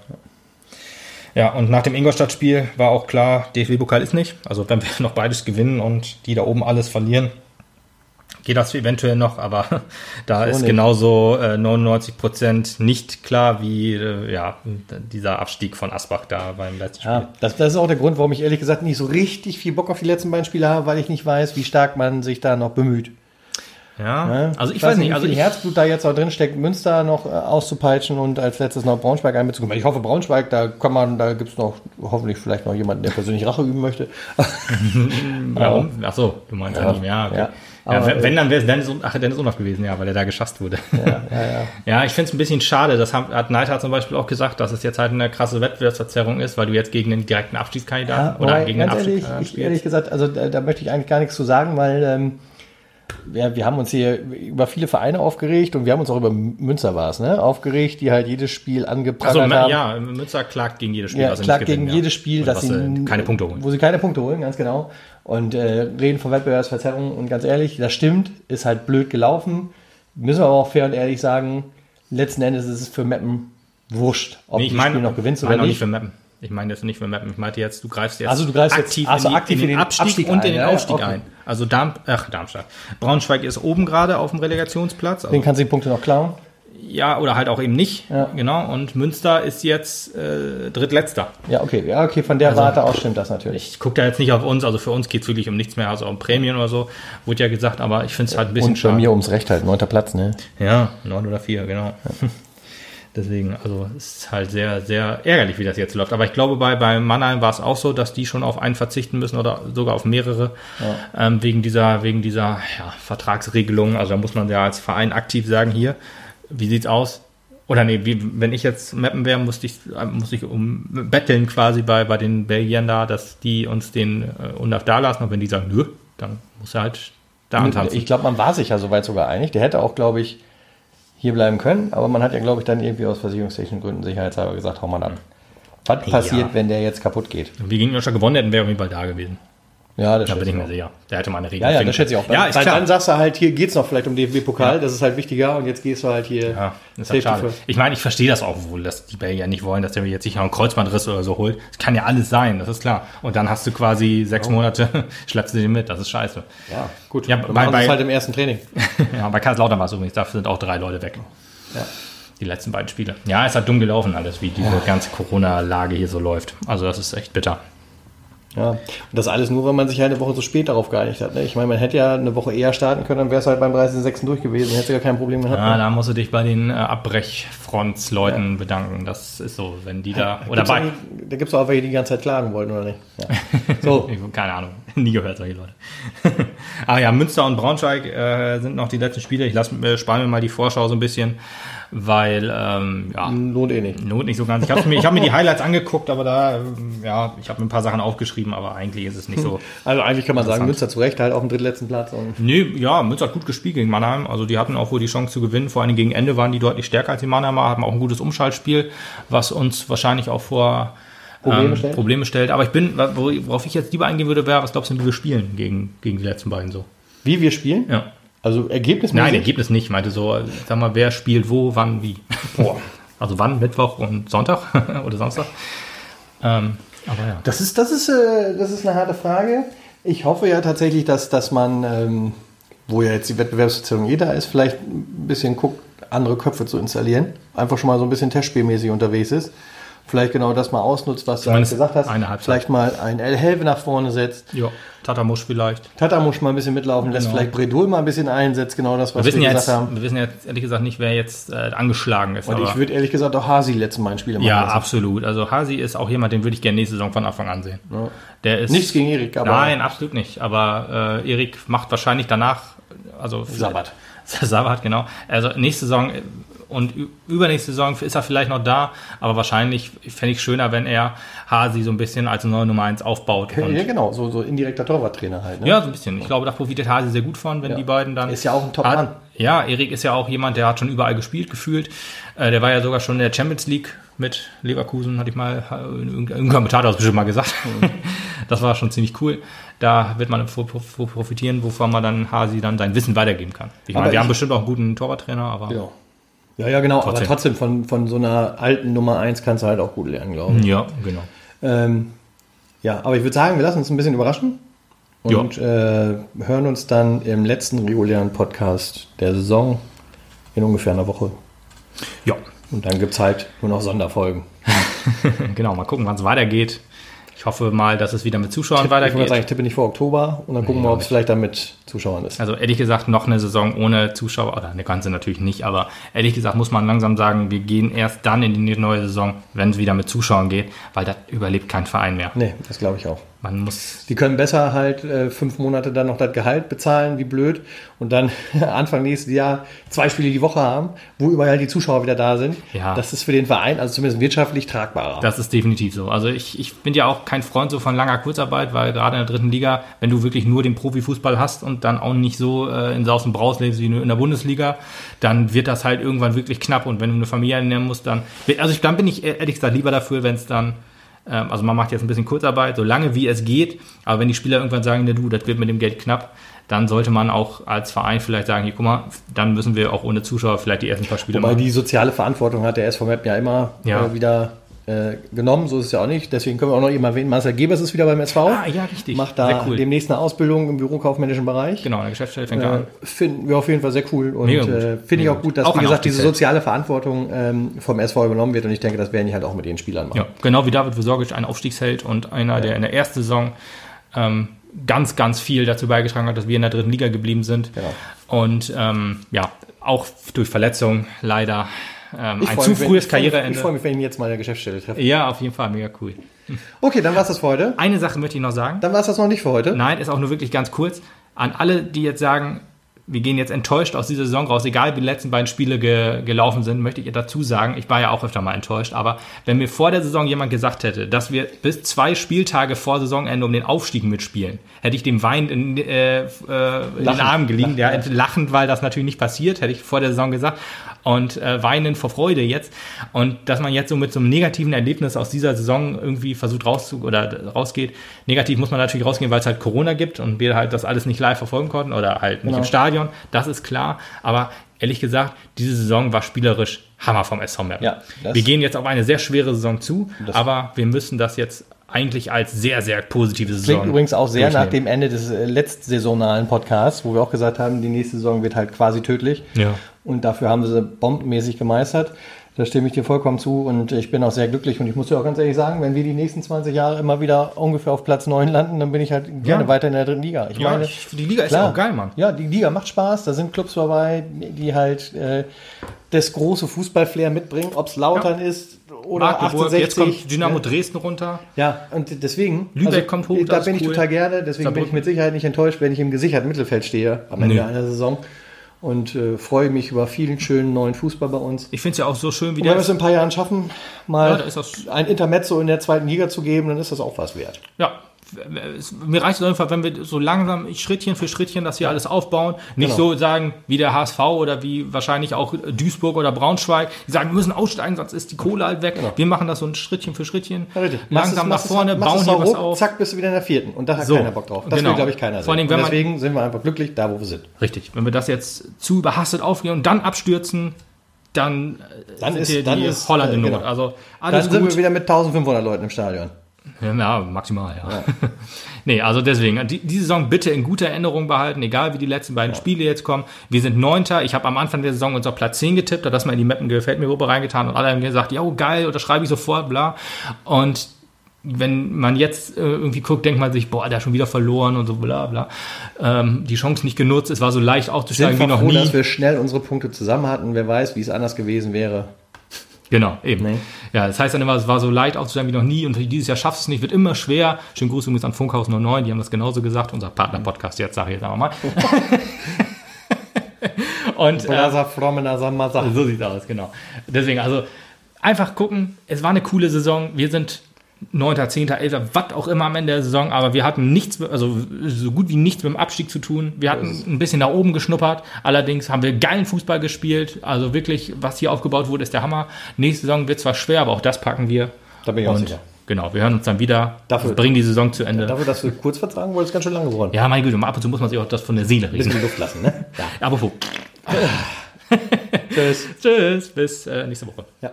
Ja, und nach dem Ingolstadt-Spiel war auch klar, DFB-Pokal ist nicht. Also wenn wir noch beides gewinnen und die da oben alles verlieren, geht das eventuell noch, aber da So ist nicht. genauso äh, 99 Prozent nicht klar wie äh, ja, dieser Abstieg von Asbach da beim letzten Spiel. Ja, das, das ist auch der Grund, warum ich ehrlich gesagt nicht so richtig viel Bock auf die letzten beiden Spiele habe, weil ich nicht weiß, wie stark man sich da noch bemüht. Ja, Ne? also ich, weiß nicht, wie also ich, Herzblut da jetzt auch drin steckt, Münster noch äh, auszupeitschen und als letztes noch Braunschweig einbezukommen. Ich hoffe, Braunschweig, da kann man, da gibt es noch hoffentlich vielleicht noch jemanden, der persönlich Rache üben möchte. warum? Ach so, du meinst ja, ja, okay. ja. ja. Wenn, äh, wenn, dann wäre es Dennis, ach, Dennis Unhoff gewesen, ja, weil er da geschasst wurde. Ja, ja, ja. Ja, ich finde es ein bisschen schade. Das hat, hat Neidhardt zum Beispiel auch gesagt, dass es jetzt halt eine krasse Wettbewerbsverzerrung ist, weil du jetzt gegen den direkten Abstiegskandidaten oder wobei, gegen den ganz Abstieg ehrlich, äh, ich, ehrlich gesagt, also da, da möchte ich eigentlich gar nichts zu sagen, weil ähm, wir, wir haben uns hier über viele Vereine aufgeregt und wir haben uns auch über Münster war es, ne? Aufgeregt, die halt jedes Spiel Also angeprangert haben. ja, Münster klagt gegen jedes Spiel. Ja, was sie klagt nicht gegen gewinnen, jedes ja. Spiel, dass sie keine Punkte holen. Wo sie keine Punkte holen, ganz genau. Und äh, reden von Wettbewerbsverzerrung und ganz ehrlich, das stimmt, ist halt blöd gelaufen. Müssen wir aber auch fair und ehrlich sagen, letzten Endes ist es für Meppen wurscht, ob Nee, ich meine Spiel noch gewinnst meine oder auch nicht. nicht für Mappen. Ich meine das nicht für Mappen. Ich meinte jetzt, du greifst jetzt Also du greifst jetzt- aktiv, also in, die, aktiv in den Abstieg, und ein, in den ja, ja, Aufstieg okay. ein. Also Darm, ach, Darmstadt. Braunschweig ist oben gerade auf dem Relegationsplatz. Also Den kannst du die Punkte noch klauen. ja, oder halt auch eben nicht. Ja. Genau. Und Münster ist jetzt äh, drittletzter. Ja, okay, ja, okay, von der Warte aus stimmt das natürlich. Ich gucke da jetzt nicht auf uns, also für uns geht es wirklich um nichts mehr, also um Prämien oder so, wurde ja gesagt, aber ich finde es halt ein bisschen Und bei mir ums Recht halt, neunter Platz, ne? Ja, neun oder vier, genau. Deswegen, also es ist halt sehr, sehr ärgerlich, wie das jetzt läuft. Aber ich glaube, bei, bei Mannheim war es auch so, dass die schon auf einen verzichten müssen oder sogar auf mehrere, ähm, wegen dieser, wegen dieser ja, Vertragsregelung. Also da muss man ja als Verein aktiv sagen, hier, wie sieht's aus? Oder nee, wie, wenn ich jetzt Mappen wäre, musste ich, äh, musste ich um betteln quasi bei, bei den Belgiern da, dass die uns den äh, Undaf da lassen. Und wenn die sagen, nö, dann muss er halt da antanzen. Ich glaube, man war sich ja soweit sogar einig. Der hätte auch, glaube ich, hier bleiben können, aber man hat ja, glaube ich, dann irgendwie aus versicherungstechnischen Gründen sicherheitshalber gesagt, hau mal ab. Was passiert, wenn der jetzt kaputt geht? Wenn wir gegen Ingolstadt gewonnen hätten, wäre irgendwie bald da gewesen. Ja, das Da bin ich mir auch. sicher. Der hätte mal eine Regel. Ja, ja, das schätze ich auch. Ja, ist Weil klar. dann sagst du halt, hier geht es noch vielleicht um DFB-Pokal, das ist halt wichtiger und jetzt gehst du halt hier. ja, das ist halt schade. Ich meine, ich verstehe das auch wohl, dass die Belgier nicht wollen, dass der mir jetzt noch einen Kreuzbandriss oder so holt. Das kann ja alles sein, das ist klar. Und dann hast du quasi sechs Monate, schleppst du den mit, das ist scheiße. Ja, gut. Ja, dann bei- bei- halt im ersten Training. ja, bei Karlslautern war es übrigens, dafür sind auch drei Leute weg. Ja. Die letzten beiden Spiele. Ja, es hat dumm gelaufen alles, wie diese ganze Corona-Lage hier so läuft. Also das ist echt bitter. Ja, und das alles nur, weil man sich halt eine Woche so spät darauf geeinigt hat. Ne? Ich meine, man hätte ja eine Woche eher starten können, dann wäre es halt beim 30.06. durch gewesen, hätte ja kein Problem gehabt. Ja, ne? da musst du dich bei den äh, Abbrechfrontsleuten bedanken. Das ist so, wenn die da. Oder Gibt's bei. da gibt es auch welche, die die ganze Zeit klagen wollten, oder nicht? Ja. So, keine Ahnung, nie gehört solche Leute. Aber ja, Münster und Braunschweig äh, sind noch die letzten Spiele. Ich lass, äh, spare mir mal die Vorschau so ein bisschen, weil ähm, ja, lohnt eh nicht. Not nicht so ganz. Ich habe mir, ich hab mir die Highlights angeguckt, aber da, ähm, ja, ich habe mir ein paar Sachen aufgeschrieben, aber eigentlich ist es nicht so. Also eigentlich kann man sagen. Münster zu Recht halt auf dem drittletzten Platz. Und Nee, ja, Münster hat gut gespielt gegen Mannheim. Also die hatten auch wohl die Chance zu gewinnen. Vor allem gegen Ende waren die deutlich stärker als die Mannheimer, haben auch ein gutes Umschaltspiel, was uns wahrscheinlich auch vor Probleme ähm, stellt? Probleme stellt. Aber ich bin, wor- worauf ich jetzt lieber eingehen würde, wäre, was glaubst du, wie wir spielen gegen, gegen die letzten beiden so? wie wir spielen? Ja. Also ergebnismäßig? Nein, Ergebnis nicht. Ich meinte so, sag mal, wer spielt wo, wann, wie. Boah. Also wann, Mittwoch und Sonntag oder Samstag. Ähm, aber ja. Das ist, das, ist, äh, das ist eine harte Frage. Ich hoffe ja tatsächlich, dass, dass man, ähm, wo ja jetzt die Wettbewerbsbeziehung jeder ist, vielleicht ein bisschen guckt, andere Köpfe zu installieren. Einfach schon mal so ein bisschen testspielmäßig unterwegs ist. Vielleicht genau das mal ausnutzt, was du Zumindest gesagt hast. eine Halbzeit. Vielleicht mal ein El Helve nach vorne setzt. Ja, Tatamusch vielleicht. Tatamusch mal ein bisschen mitlaufen lässt. Genau. Vielleicht Bredul mal ein bisschen einsetzt. Genau das, was Wir wissen, wir gesagt jetzt, haben. wir wissen jetzt ehrlich gesagt nicht, wer jetzt äh, angeschlagen ist. Und ich würde ehrlich gesagt auch Hasi letzten Mal ein Spiel machen ja, lassen. absolut. Also Hasi ist auch jemand, den würde ich gerne nächste Saison von Anfang an sehen. Ja. Der ist Nichts gegen Erik, aber Nein, absolut nicht. Aber äh, Erik macht wahrscheinlich danach, also Sabbat. Sabbat, genau. Also nächste Saison und übernächste Saison ist er vielleicht noch da, aber wahrscheinlich fände ich schöner, wenn er Hasi so ein bisschen als neue Nummer 1 aufbaut. Ja, Und, genau, so, so indirekter Torwarttrainer halt. Ne? ja, so ein bisschen. Ich glaube, da profitiert Hasi sehr gut von, wenn die beiden dann. Ist ja auch ein Top-Mann. Ja, Erik ist ja auch jemand, der hat schon überall gespielt, gefühlt. Äh, der war ja sogar schon in der Champions League mit Leverkusen, hatte ich mal, äh, irgendein Kommentator hat es bestimmt mal gesagt. Mhm. Das war schon ziemlich cool. Da wird man pro- pro- pro- profitieren, wovon man dann Hasi dann sein Wissen weitergeben kann. Ich Aber meine, wir ich- haben bestimmt auch einen guten Torwarttrainer, aber Ja. Ja, ja, genau. Trotzdem. Aber trotzdem, von, von so einer alten Nummer 1 kannst du halt auch gut lernen, glaube ich. ja, genau. Ähm, ja, aber ich würde sagen, wir lassen uns ein bisschen überraschen und äh, hören uns dann im letzten regulären Podcast der Saison in ungefähr einer Woche. Ja, Und dann gibt es halt nur noch Sonderfolgen. genau. Mal gucken, wann es weitergeht. Ich hoffe mal, dass es wieder mit Zuschauern Ich würde weitergeht. sagen, ich tippe nicht vor Oktober und dann gucken wir, auch ob es vielleicht dann mit Zuschauern ist. Also ehrlich gesagt, noch eine Saison ohne Zuschauer, oder eine ganze natürlich nicht, aber ehrlich gesagt muss man langsam sagen, wir gehen erst dann in die neue Saison, wenn es wieder mit Zuschauern geht, weil das überlebt kein Verein mehr. Nee, das glaube ich auch. Man muss, Die können besser halt äh, fünf Monate dann noch das Gehalt bezahlen, wie blöd, und dann Anfang nächstes Jahr zwei Spiele die Woche haben, wo überall die Zuschauer wieder da sind. Ja. Das ist für den Verein, also zumindest wirtschaftlich tragbarer. das ist definitiv so. Also ich, ich bin ja auch kein Freund so von langer Kurzarbeit, weil gerade in der dritten Liga, wenn du wirklich nur den Profifußball hast und dann auch nicht so äh, in Saus und Braus lebst wie in der Bundesliga, dann wird das halt irgendwann wirklich knapp und wenn du eine Familie ernähren musst, dann, also ich, dann bin ich ehrlich gesagt lieber dafür, wenn es dann Ähm, Also man macht jetzt ein bisschen Kurzarbeit, so lange wie es geht. Aber wenn die Spieler irgendwann sagen, ne, du, das wird mit dem Geld knapp, dann sollte man auch als Verein vielleicht sagen, hier, guck mal, dann müssen wir auch ohne Zuschauer vielleicht die ersten paar Spiele Wobei machen. die soziale Verantwortung hat der SV Map ja immer Ja. Äh, wieder äh, genommen, so ist es ja auch nicht. Deswegen können wir auch noch eben erwähnen, Marcel Gebers ist wieder beim SV. Ah, ja, richtig. Macht da cool. demnächst eine Ausbildung im bürokaufmännischen Bereich. Genau, in der Geschäftsstelle fängt Äh, an. finden wir auf jeden Fall sehr cool und äh, finde ich Mega auch gut, dass, Auch wie gesagt, diese soziale Verantwortung ähm, vom SV übernommen wird und ich denke, das werden die halt auch mit den Spielern machen. Ja, genau wie David Versorgic, ein Aufstiegsheld und einer, der in der ersten Saison ähm, ganz, ganz viel dazu beigetragen hat, dass wir in der dritten Liga geblieben sind. Genau. Und ähm, ja, auch durch Verletzung leider ähm, ein zu mich, frühes ich mich- Karriereende. Ich freue mich, wenn ich ihn jetzt mal in der Geschäftsstelle treffe. Ja, auf jeden Fall, mega cool. Okay, dann war es das für heute. Eine Sache möchte ich noch sagen. Dann war es das noch nicht für heute. Nein, ist auch nur wirklich ganz kurz. An alle, die jetzt sagen, wir gehen jetzt enttäuscht aus dieser Saison raus, egal wie die letzten beiden Spiele ge gelaufen sind, möchte ich dazu sagen, ich war ja auch öfter mal enttäuscht, aber wenn mir vor der Saison jemand gesagt hätte, dass wir bis zwei Spieltage vor Saisonende um den Aufstieg mitspielen, hätte ich dem Wein in, äh, äh, in den Lachen. Armen gelegen, ja, Lachen, lachend, weil das natürlich nicht passiert, hätte ich vor der Saison gesagt. Und äh, weinen vor Freude jetzt. Und dass man jetzt so mit so einem negativen Erlebnis aus dieser Saison irgendwie versucht rauszu oder rausgeht. Negativ muss man natürlich rausgehen, weil es halt Corona gibt und wir halt das alles nicht live verfolgen konnten oder halt nicht Genau. im Stadion. Das ist klar. Aber ehrlich gesagt, diese Saison war spielerisch Hammer vom SV Meppen. Ja, wir gehen jetzt auf eine sehr schwere Saison zu, aber wir müssen das jetzt eigentlich als sehr, sehr positive Saison. Klingt übrigens auch sehr nach dem Ende des äh, letztsaisonalen Podcasts, wo wir auch gesagt haben, die nächste Saison wird halt quasi tödlich. Ja. Und dafür haben wir sie bombenmäßig gemeistert. Da stimme ich dir vollkommen zu und ich bin auch sehr glücklich und ich muss dir auch ganz ehrlich sagen, wenn wir die nächsten 20 Jahre immer wieder ungefähr auf Platz 9 landen, dann bin ich halt gerne Ja. weiter in der dritten Liga. Ich Ja, meine, ich- die Liga ist klar, ja auch geil, Mann. Ja, die Liga macht Spaß, da sind Clubs dabei, die halt äh, das große Fußballflair mitbringen, ob es Lautern ist oder Magdeburg, 1860. jetzt kommt Dynamo? Dresden runter. Ja, und deswegen. also, Lübeck kommt hoch, Da bin ich cool. total gerne. Deswegen bin ich Saarbrücken. mit Sicherheit nicht enttäuscht, wenn ich im gesicherten Mittelfeld stehe am Ende Nee. einer Saison. Und äh, freue mich über vielen schönen neuen Fußball bei uns. Ich finde es ja auch so schön, wie Und wenn wir es in ein paar Jahren schaffen, mal Ja, ein Intermezzo in der zweiten Liga zu geben, dann ist das auch was wert. Ja, mir reicht es auf jeden Fall, wenn wir so langsam Schrittchen für Schrittchen das hier alles aufbauen. Nicht Genau. so sagen wie der HSV oder wie wahrscheinlich auch Duisburg oder Braunschweig. Die sagen, wir müssen aussteigen, sonst ist die Kohle halt weg. Wir machen das so ein Schrittchen für Schrittchen. Genau. Ja. Langsam es- nach es- vorne, machst bauen es hier mal was auf. Zack, bist du wieder in der vierten. Und da hat So, keiner Bock drauf. Das genau. will, glaube ich, keiner Vor allem, wenn man- deswegen sind wir einfach glücklich, da wo wir sind. Richtig. Wenn wir das jetzt zu überhastet aufgehen und dann abstürzen, dann, äh, Dann sind ist- dann die ist, Holland in äh, Not. genau. Also Dann alles sind gut. wir wieder mit 1500 Leuten im Stadion. Ja, ja, maximal, ja. nee, also deswegen, die, die Saison bitte in guter Erinnerung behalten, egal wie die letzten beiden Spiele jetzt kommen. Wir sind Neunter. Ich habe am Anfang der Saison uns auf Platz 10 getippt, da das mal in die Mappen gefällt mir Gruppe reingetan und alle haben gesagt, ja, geil, unterschreibe ich sofort, bla. Und wenn man jetzt äh, irgendwie guckt, denkt man sich, boah, der hat schon wieder verloren und so bla bla. Ähm, die Chance nicht genutzt, es war so leicht aufzusteigen Sind wie noch froh, nie. dass wir schnell unsere Punkte zusammen hatten. Wer weiß, wie es anders gewesen wäre. Genau, eben. Nee. Ja, das heißt dann immer, es war so leicht aufzusteigen wie noch nie und dieses Jahr schaffst du es nicht, wird immer schwer. Schönen Gruß übrigens an Funkhaus 09, die haben das genauso gesagt, unser Partner-Podcast, jetzt sage ich jetzt einfach mal. und äh, Samasa. so sieht's aus, genau. Deswegen, also einfach gucken, es war eine coole Saison, wir sind 9., 10., 11., was auch immer am Ende der Saison, aber wir hatten nichts, also so gut wie nichts mit dem Abstieg zu tun. Wir hatten ein bisschen nach oben geschnuppert, allerdings haben wir geilen Fußball gespielt, also wirklich, was hier aufgebaut wurde, ist der Hammer. Nächste Saison wird zwar schwer, aber auch das packen wir. Da bin ich auch Und sicher. genau, wir hören uns dann wieder, Dafür- bringen die Saison zu Ende. Dafür, dass du kurz vertragen wolltest, ganz schön lange geworden. ja, mein Güte, ab und zu muss man sich auch das von der Seele reden. Bisschen Luft lassen, ne? Ja. Aber wo? Tschüss. Tschüss, bis äh, nächste Woche. Ja.